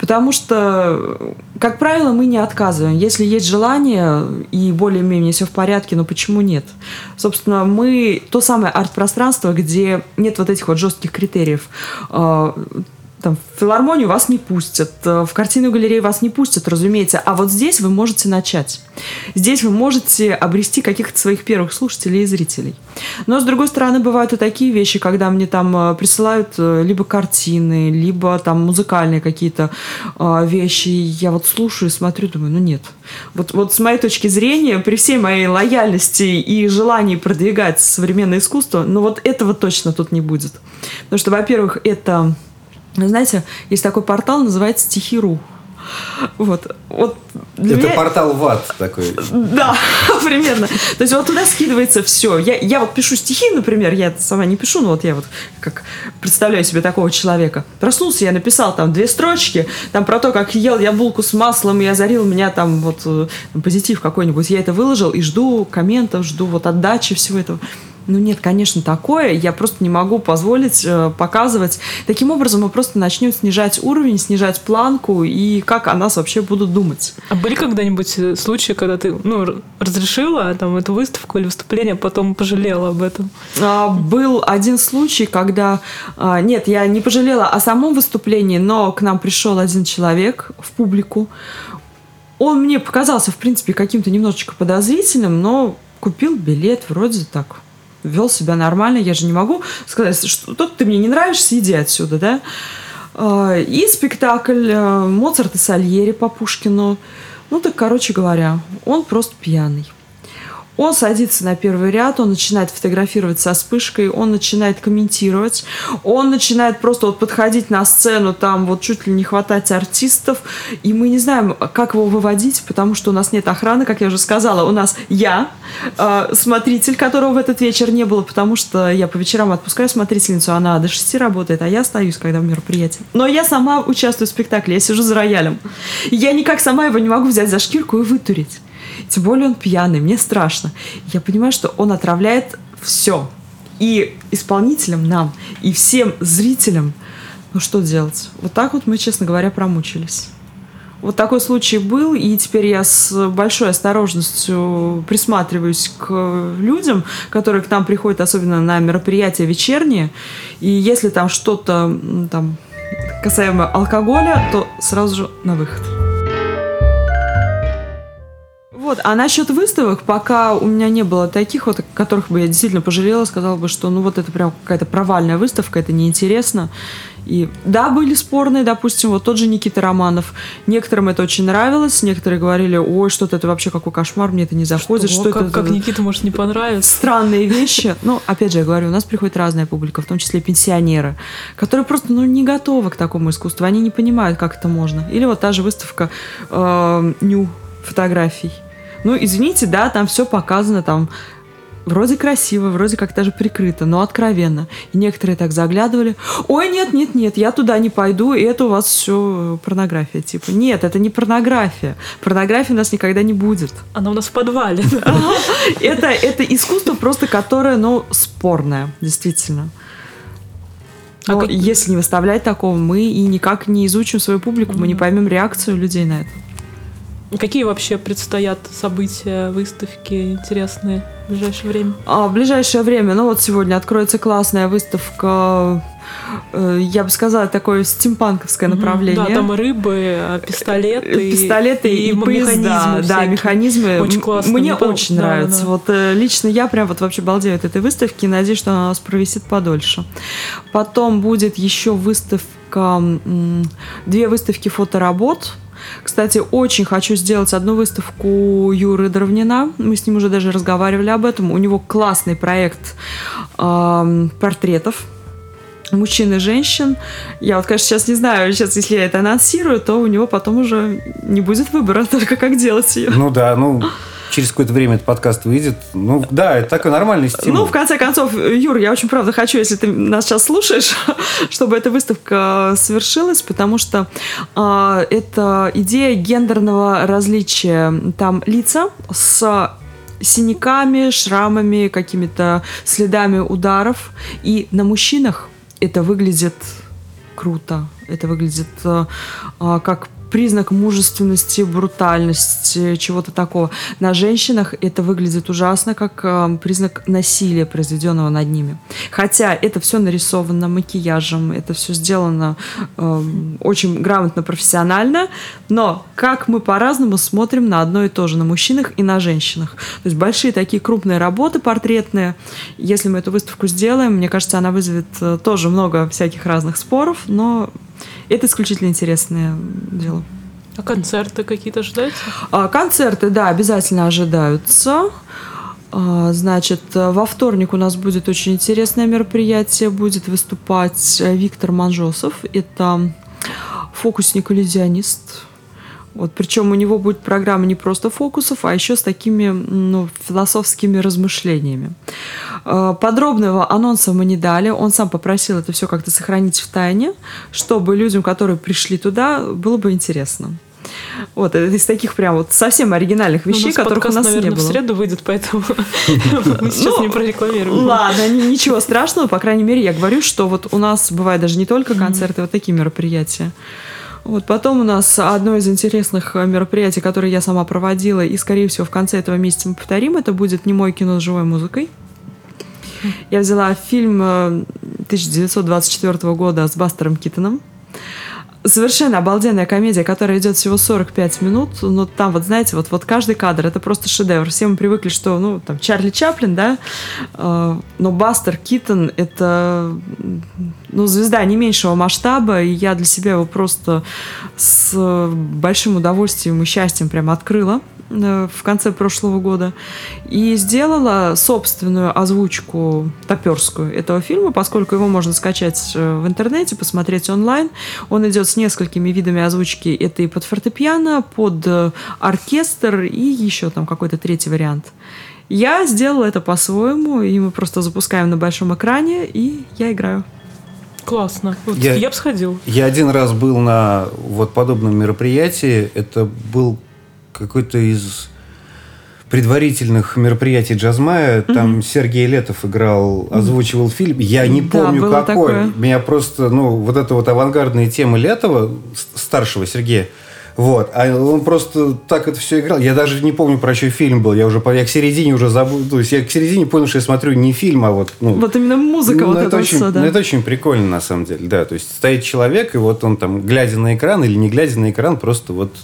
Потому что, как правило, мы не отказываем. Если есть желание и более-менее все в порядке, но почему нет? Собственно, мы то самое арт-пространство, где нет вот этих вот жестких критериев а, там, в филармонию вас не пустят, э, в картинную галерею вас не пустят, разумеется, а вот здесь вы можете начать. Здесь вы можете обрести каких-то своих первых слушателей и зрителей. Но, с другой стороны, бывают и такие вещи, когда мне там э, присылают э, либо картины, либо там музыкальные какие-то вещи, я вот слушаю смотрю, думаю, ну нет. Вот, вот с моей точки зрения, при всей моей лояльности и желании продвигать современное искусство, ну вот этого точно тут не будет. Потому что, во-первых, это знаете, есть такой портал, называется Стихиру. Вот. вот Это меня... портал ВАД такой. Да, примерно. То есть вот туда скидывается все. Я, я вот пишу стихи, например, я сама не пишу, но вот я вот как представляю себе такого человека. Проснулся, я написал там две строчки, там про то, как ел я булку с маслом и озарил меня там вот э, позитив какой-нибудь. Я это выложил и жду комментов, жду вот отдачи всего этого. Ну нет, конечно, такое. Я просто не могу позволить э, показывать. Таким образом мы просто начнем снижать уровень, снижать планку и как о нас вообще будут думать. А были когда-нибудь э, случаи, когда ты ну, разрешила там эту выставку или выступление, а потом пожалела об этом? А, был один случай, когда... А, нет, я не пожалела о самом выступлении, но к нам пришел один человек в публику. Он мне показался, в принципе, каким-то немножечко подозрительным, но купил билет вроде так вел себя нормально, я же не могу сказать, что тут ты мне не нравишься, иди отсюда, да. А, и спектакль э, Моцарт и Сальери по Пушкину. Ну так, короче говоря, он просто пьяный. Он садится на первый ряд, он начинает фотографировать со вспышкой, он начинает комментировать, он начинает просто вот подходить на сцену, там вот чуть ли не хватать артистов, и мы не знаем, как его выводить, потому что у нас нет охраны, как я уже сказала, у нас я, э, смотритель, которого в этот вечер не было, потому что я по вечерам отпускаю смотрительницу, она до шести работает, а я остаюсь, когда в мероприятии. Но я сама участвую в спектакле, я сижу за роялем. Я никак сама его не могу взять за шкирку и вытурить. Тем более он пьяный, мне страшно. Я понимаю, что он отравляет все. И исполнителям нам, и всем зрителям. Ну что делать? Вот так вот мы, честно говоря, промучились. Вот такой случай был, и теперь я с большой осторожностью присматриваюсь к людям, которые к нам приходят, особенно на мероприятия вечерние. И если там что-то там, касаемо алкоголя, то сразу же на выход. Вот, а насчет выставок, пока у меня не было таких, вот, которых бы я действительно пожалела, сказала бы, что ну вот это прям какая-то провальная выставка, это неинтересно. И да, были спорные, допустим, вот тот же Никита Романов. Некоторым это очень нравилось, некоторые говорили, ой, что-то это вообще какой кошмар, мне это не заходит. Что, что как, это? как Никита может не понравиться? Странные вещи. Ну, опять же, я говорю, у нас приходит разная публика, в том числе пенсионеры, которые просто ну, не готовы к такому искусству, они не понимают, как это можно. Или вот та же выставка э, ню фотографий ну, извините, да, там все показано, там вроде красиво, вроде как даже прикрыто, но откровенно. И некоторые так заглядывали. Ой, нет, нет, нет, я туда не пойду, и это у вас все порнография. Типа, нет, это не порнография. Порнографии у нас никогда не будет. Она у нас в подвале. Это, это искусство просто, которое, ну, спорное, действительно. А Но а как... если не выставлять такого, мы и никак не изучим свою публику, мы не поймем реакцию людей на это. Какие вообще предстоят события, выставки интересные в ближайшее время? А, в ближайшее время, ну вот сегодня откроется классная выставка э, я бы сказала, такое стимпанковское направление. Да, там рыбы, а, пистолеты. Э, пистолеты и, и, и поезда. Да, механизмы. Очень классно. Мне, мне очень да, нравится. Да. Вот э, лично я прям вот вообще балдею от этой выставки надеюсь, что она у нас провисит подольше. Потом будет еще выставка, две выставки фоторабот кстати, очень хочу сделать одну выставку Юры Дровнина. Мы с ним уже даже разговаривали об этом. У него классный проект э, портретов мужчин и женщин. Я вот, конечно, сейчас не знаю, сейчас, если я это анонсирую, то у него потом уже не будет выбора, только как делать ее. Ну да, ну через какое-то время этот подкаст выйдет. Ну, да, это такой нормальный стиль. Ну, в конце концов, Юр, я очень, правда, хочу, если ты нас сейчас слушаешь, чтобы эта выставка совершилась, потому что э, это идея гендерного различия. Там лица с синяками, шрамами, какими-то следами ударов. И на мужчинах это выглядит круто. Это выглядит э, как признак мужественности, брутальности, чего-то такого. На женщинах это выглядит ужасно, как э, признак насилия, произведенного над ними. Хотя это все нарисовано макияжем, это все сделано э, очень грамотно, профессионально, но как мы по-разному смотрим на одно и то же, на мужчинах и на женщинах. То есть большие такие крупные работы портретные. Если мы эту выставку сделаем, мне кажется, она вызовет э, тоже много всяких разных споров, но это исключительно интересное дело. А концерты какие-то ожидаются? А, концерты, да, обязательно ожидаются. А, значит, во вторник у нас будет очень интересное мероприятие. Будет выступать Виктор Манжосов. Это фокусник-иллюзионист вот, причем у него будет программа не просто фокусов, а еще с такими ну, философскими размышлениями. Э, подробного анонса мы не дали. Он сам попросил это все как-то сохранить в тайне, чтобы людям, которые пришли туда, было бы интересно. Вот, это из таких прям вот совсем оригинальных ну, вещей, ну, которых подкаст, у нас наверное, не было. в среду выйдет, поэтому мы сейчас не прорекламируем. Ладно, ничего страшного, по крайней мере, я говорю, что вот у нас бывает даже не только концерты, вот такие мероприятия. Вот потом у нас одно из интересных э, мероприятий, которое я сама проводила, и, скорее всего, в конце этого месяца мы повторим, это будет не мой кино с живой музыкой. Я взяла фильм 1924 э, года с Бастером Китоном. Совершенно обалденная комедия, которая идет всего 45 минут, но там вот, знаете, вот, вот каждый кадр, это просто шедевр. Все мы привыкли, что, ну, там, Чарли Чаплин, да, э, но Бастер Китон — это ну, звезда не меньшего масштаба, и я для себя его просто с большим удовольствием и счастьем прям открыла в конце прошлого года и сделала собственную озвучку топерскую этого фильма, поскольку его можно скачать э, в интернете, посмотреть онлайн. Он идет с несколькими видами озвучки. Это и под фортепиано, под э, оркестр и еще там какой-то третий вариант. Я сделала это по-своему, и мы просто запускаем на большом экране, и я играю. Классно. Вот я, я бы сходил. Я один раз был на вот подобном мероприятии. Это был какой-то из предварительных мероприятий Джазмая. Угу. Там Сергей Летов играл, озвучивал фильм. Я не да, помню какой. Такое. Меня просто, ну, вот эта вот авангардная тема Летова, старшего Сергея, вот. А он просто так это все играл. Я даже не помню, про что фильм был. Я уже я к середине уже забыл. То есть я к середине понял, что я смотрю не фильм, а вот... Ну, вот именно музыка ну, вот это очень, все, да. Ну, это очень прикольно, на самом деле, да. То есть стоит человек, и вот он там, глядя на экран или не глядя на экран, просто вот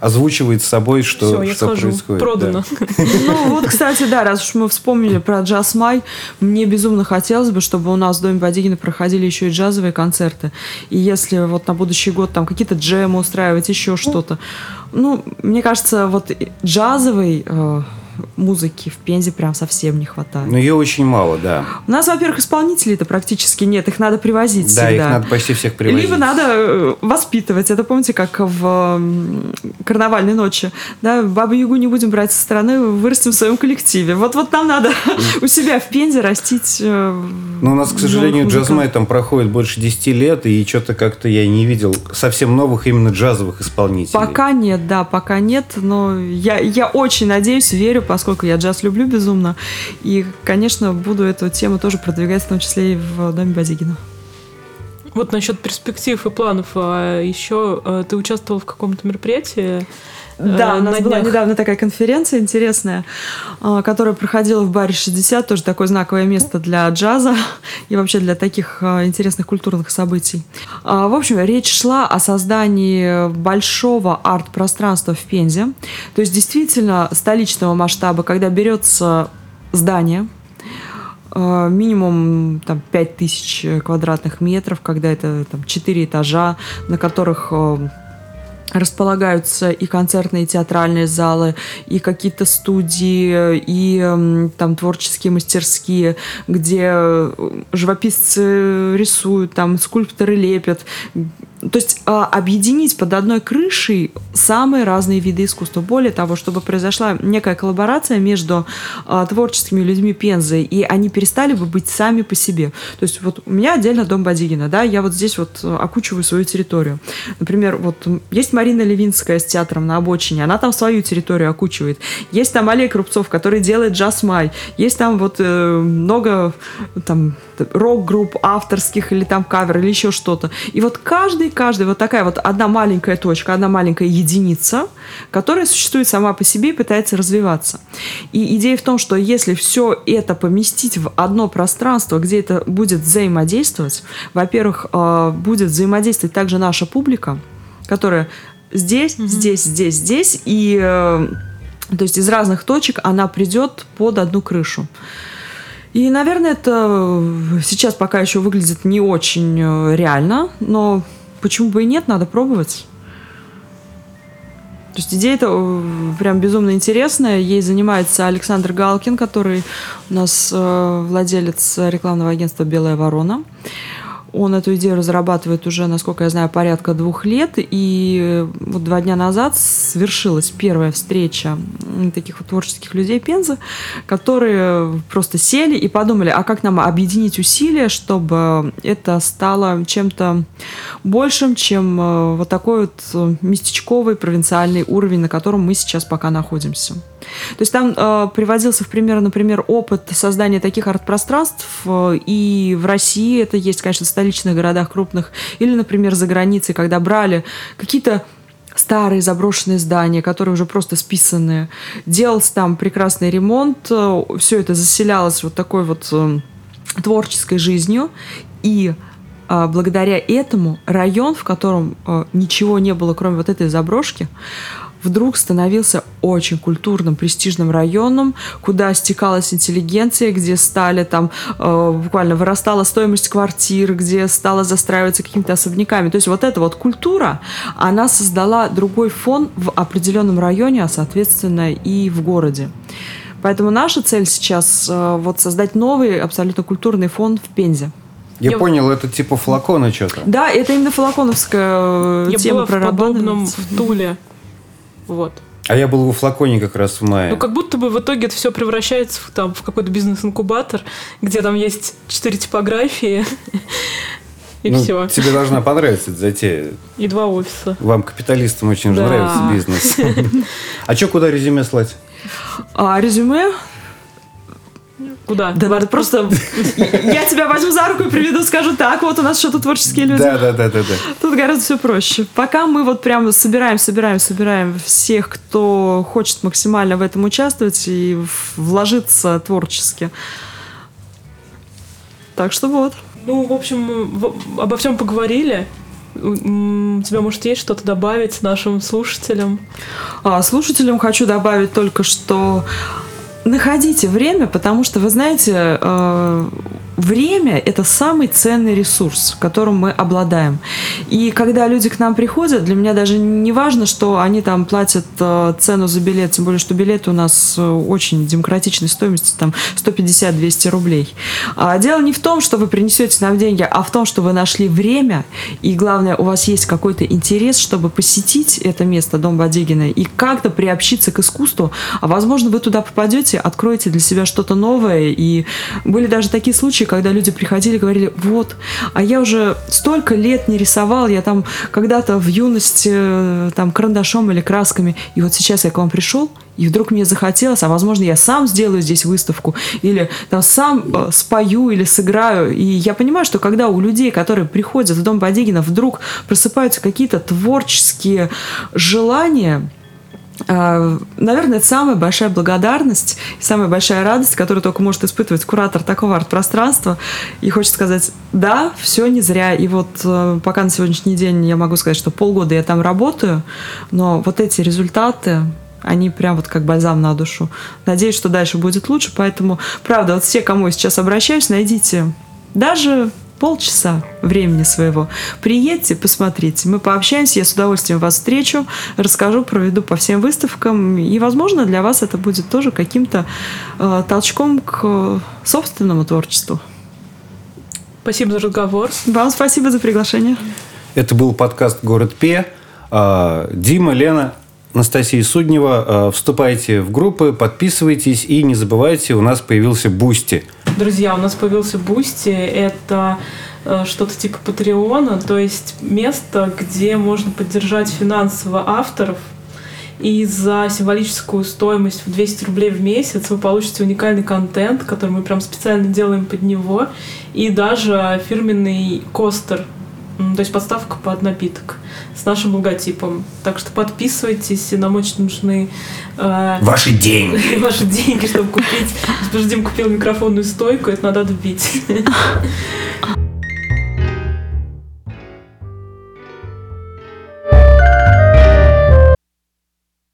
озвучивает с собой, что, Все, что происходит. Продано. Да. Ну вот, кстати, да, раз уж мы вспомнили про джаз май, мне безумно хотелось бы, чтобы у нас в Доме Бодигина проходили еще и джазовые концерты. И если вот на будущий год там какие-то джемы устраивать, еще что-то. Ну, мне кажется, вот джазовый э, музыки в Пензе прям совсем не хватает. Ну, ее очень мало, да. У нас, во-первых, исполнителей-то практически нет, их надо привозить Да, всегда. их надо почти всех привозить. Либо надо э, воспитывать. Это помните, как в карнавальной ночи, да, Бабу Ягу не будем брать со стороны, вырастим в своем коллективе. Вот, вот нам надо у себя в Пензе растить э, Ну, у нас, к сожалению, джазмай там проходит больше 10 лет, и что-то как-то я не видел совсем новых именно джазовых исполнителей. Пока нет, да, пока нет, но я, я очень надеюсь, верю, поскольку я джаз люблю безумно. И, конечно, буду эту тему тоже продвигать, в том числе и в Доме Базигина. Вот насчет перспектив и планов. А еще а, ты участвовал в каком-то мероприятии? Да, э, у нас на была днях. недавно такая конференция интересная, а, которая проходила в баре 60, тоже такое знаковое место для джаза и вообще для таких а, интересных культурных событий. А, В общем, речь шла о создании большого арт-пространства в Пензе, то есть действительно столичного масштаба, когда берется здание, минимум там, 5000 квадратных метров, когда это там, 4 этажа, на которых располагаются и концертные, и театральные залы, и какие-то студии, и там творческие мастерские, где э, живописцы рисуют, там скульпторы лепят. То есть а, объединить под одной крышей самые разные виды искусства. Более того, чтобы произошла некая коллаборация между а, творческими людьми Пензы, и они перестали бы быть сами по себе. То есть вот у меня отдельно дом Бодигина, да, я вот здесь вот окучиваю свою территорию. Например, вот есть Марина Левинская с театром на обочине, она там свою территорию окучивает. Есть там Олег Рубцов, который делает джаз май. Есть там вот э, много там рок-групп авторских или там кавер или еще что-то. И вот каждый, каждый вот такая вот одна маленькая точка, одна маленькая единица, которая существует сама по себе и пытается развиваться. И идея в том, что если все это поместить в одно пространство, где это будет взаимодействовать, во-первых, э, будет взаимодействовать также наша публика, которая здесь, mm-hmm. здесь, здесь, здесь, и э, то есть из разных точек она придет под одну крышу. И, наверное, это сейчас пока еще выглядит не очень э, реально, но почему бы и нет, надо пробовать. То есть идея это прям безумно интересная. Ей занимается Александр Галкин, который у нас э, владелец рекламного агентства «Белая ворона». Он эту идею разрабатывает уже, насколько я знаю, порядка двух лет. И вот два дня назад свершилась первая встреча таких вот творческих людей Пензы, которые просто сели и подумали, а как нам объединить усилия, чтобы это стало чем-то большим, чем э, вот такой вот местечковый провинциальный уровень, на котором мы сейчас пока находимся. То есть там э, приводился в пример, например, опыт создания таких арт-пространств э, и в России это есть, конечно, в столичных городах крупных, или, например, за границей, когда брали какие-то старые заброшенные здания, которые уже просто списанные. Делался там прекрасный ремонт, э, все это заселялось вот такой вот э, творческой жизнью, и э, благодаря этому район, в котором э, ничего не было, кроме вот этой заброшки, вдруг становился очень культурным, престижным районом, куда стекалась интеллигенция, где стали там э, буквально вырастала стоимость квартир, где стала застраиваться какими-то особняками. То есть вот эта вот культура, она создала другой фон в определенном районе, а соответственно и в городе. Поэтому наша цель сейчас э, вот создать новый абсолютно культурный фон в Пензе. Я, Я- понял, это типа флакона что-то. Да, это именно флаконовская э, Я тема была в подобном в Туле. Вот. А я был во флаконе как раз в мае. Ну, как будто бы в итоге это все превращается в, там, в какой-то бизнес-инкубатор, где там есть четыре типографии, и Ну, все. Тебе должна понравиться эта затея. И два офиса. Вам, капиталистам, очень же Да. нравится бизнес. А что, куда резюме слать? А резюме? Куда? Да надо просто... Я тебя возьму за руку и приведу, скажу, так, вот у нас что-то творческие люди. Да, да, да, да, да. Тут гораздо все проще. Пока мы вот прям собираем, собираем, собираем всех, кто хочет максимально в этом участвовать и вложиться творчески. Так что вот. Ну, в общем, обо всем поговорили. У тебя, может, есть что-то добавить нашим слушателям? А слушателям хочу добавить только, что находите время, потому что, вы знаете, э, время – это самый ценный ресурс, которым мы обладаем. И когда люди к нам приходят, для меня даже не важно, что они там платят э, цену за билет, тем более, что билеты у нас э, очень демократичной стоимости, там 150-200 рублей. А дело не в том, что вы принесете нам деньги, а в том, что вы нашли время, и главное, у вас есть какой-то интерес, чтобы посетить это место, Дом Бадигина, и как-то приобщиться к искусству. А возможно, вы туда попадете, откроете для себя что-то новое. И были даже такие случаи, когда люди приходили и говорили, вот, а я уже столько лет не рисовал, я там когда-то в юности э, там карандашом или красками, и вот сейчас я к вам пришел, и вдруг мне захотелось, а возможно, я сам сделаю здесь выставку, или там сам э, спою или сыграю. И я понимаю, что когда у людей, которые приходят в дом Бодигина, вдруг просыпаются какие-то творческие желания, Наверное, это самая большая благодарность, и самая большая радость, которую только может испытывать куратор такого арт-пространства. И хочется сказать, да, все не зря. И вот э, пока на сегодняшний день я могу сказать, что полгода я там работаю, но вот эти результаты, они прям вот как бальзам на душу. Надеюсь, что дальше будет лучше, поэтому, правда, вот все, кому я сейчас обращаюсь, найдите даже полчаса времени своего. Приедьте, посмотрите. Мы пообщаемся, я с удовольствием вас встречу, расскажу, проведу по всем выставкам. И, возможно, для вас это будет тоже каким-то э, толчком к э, собственному творчеству. Спасибо за разговор. Вам спасибо за приглашение. Это был подкаст «Город Пе». А, Дима, Лена, Анастасия Суднева. А, Вступайте в группы, подписывайтесь и не забывайте, у нас появился Boosty. Друзья, у нас появился Boosty. Это э, что-то типа Патреона, то есть место, где можно поддержать финансово авторов. И за символическую стоимость в 200 рублей в месяц вы получите уникальный контент, который мы прям специально делаем под него. И даже фирменный костер, то есть подставка под напиток с нашим логотипом. Так что подписывайтесь, и нам очень нужны э, Ваши деньги. ваши деньги, чтобы купить. Господин купил микрофонную стойку, это надо отбить.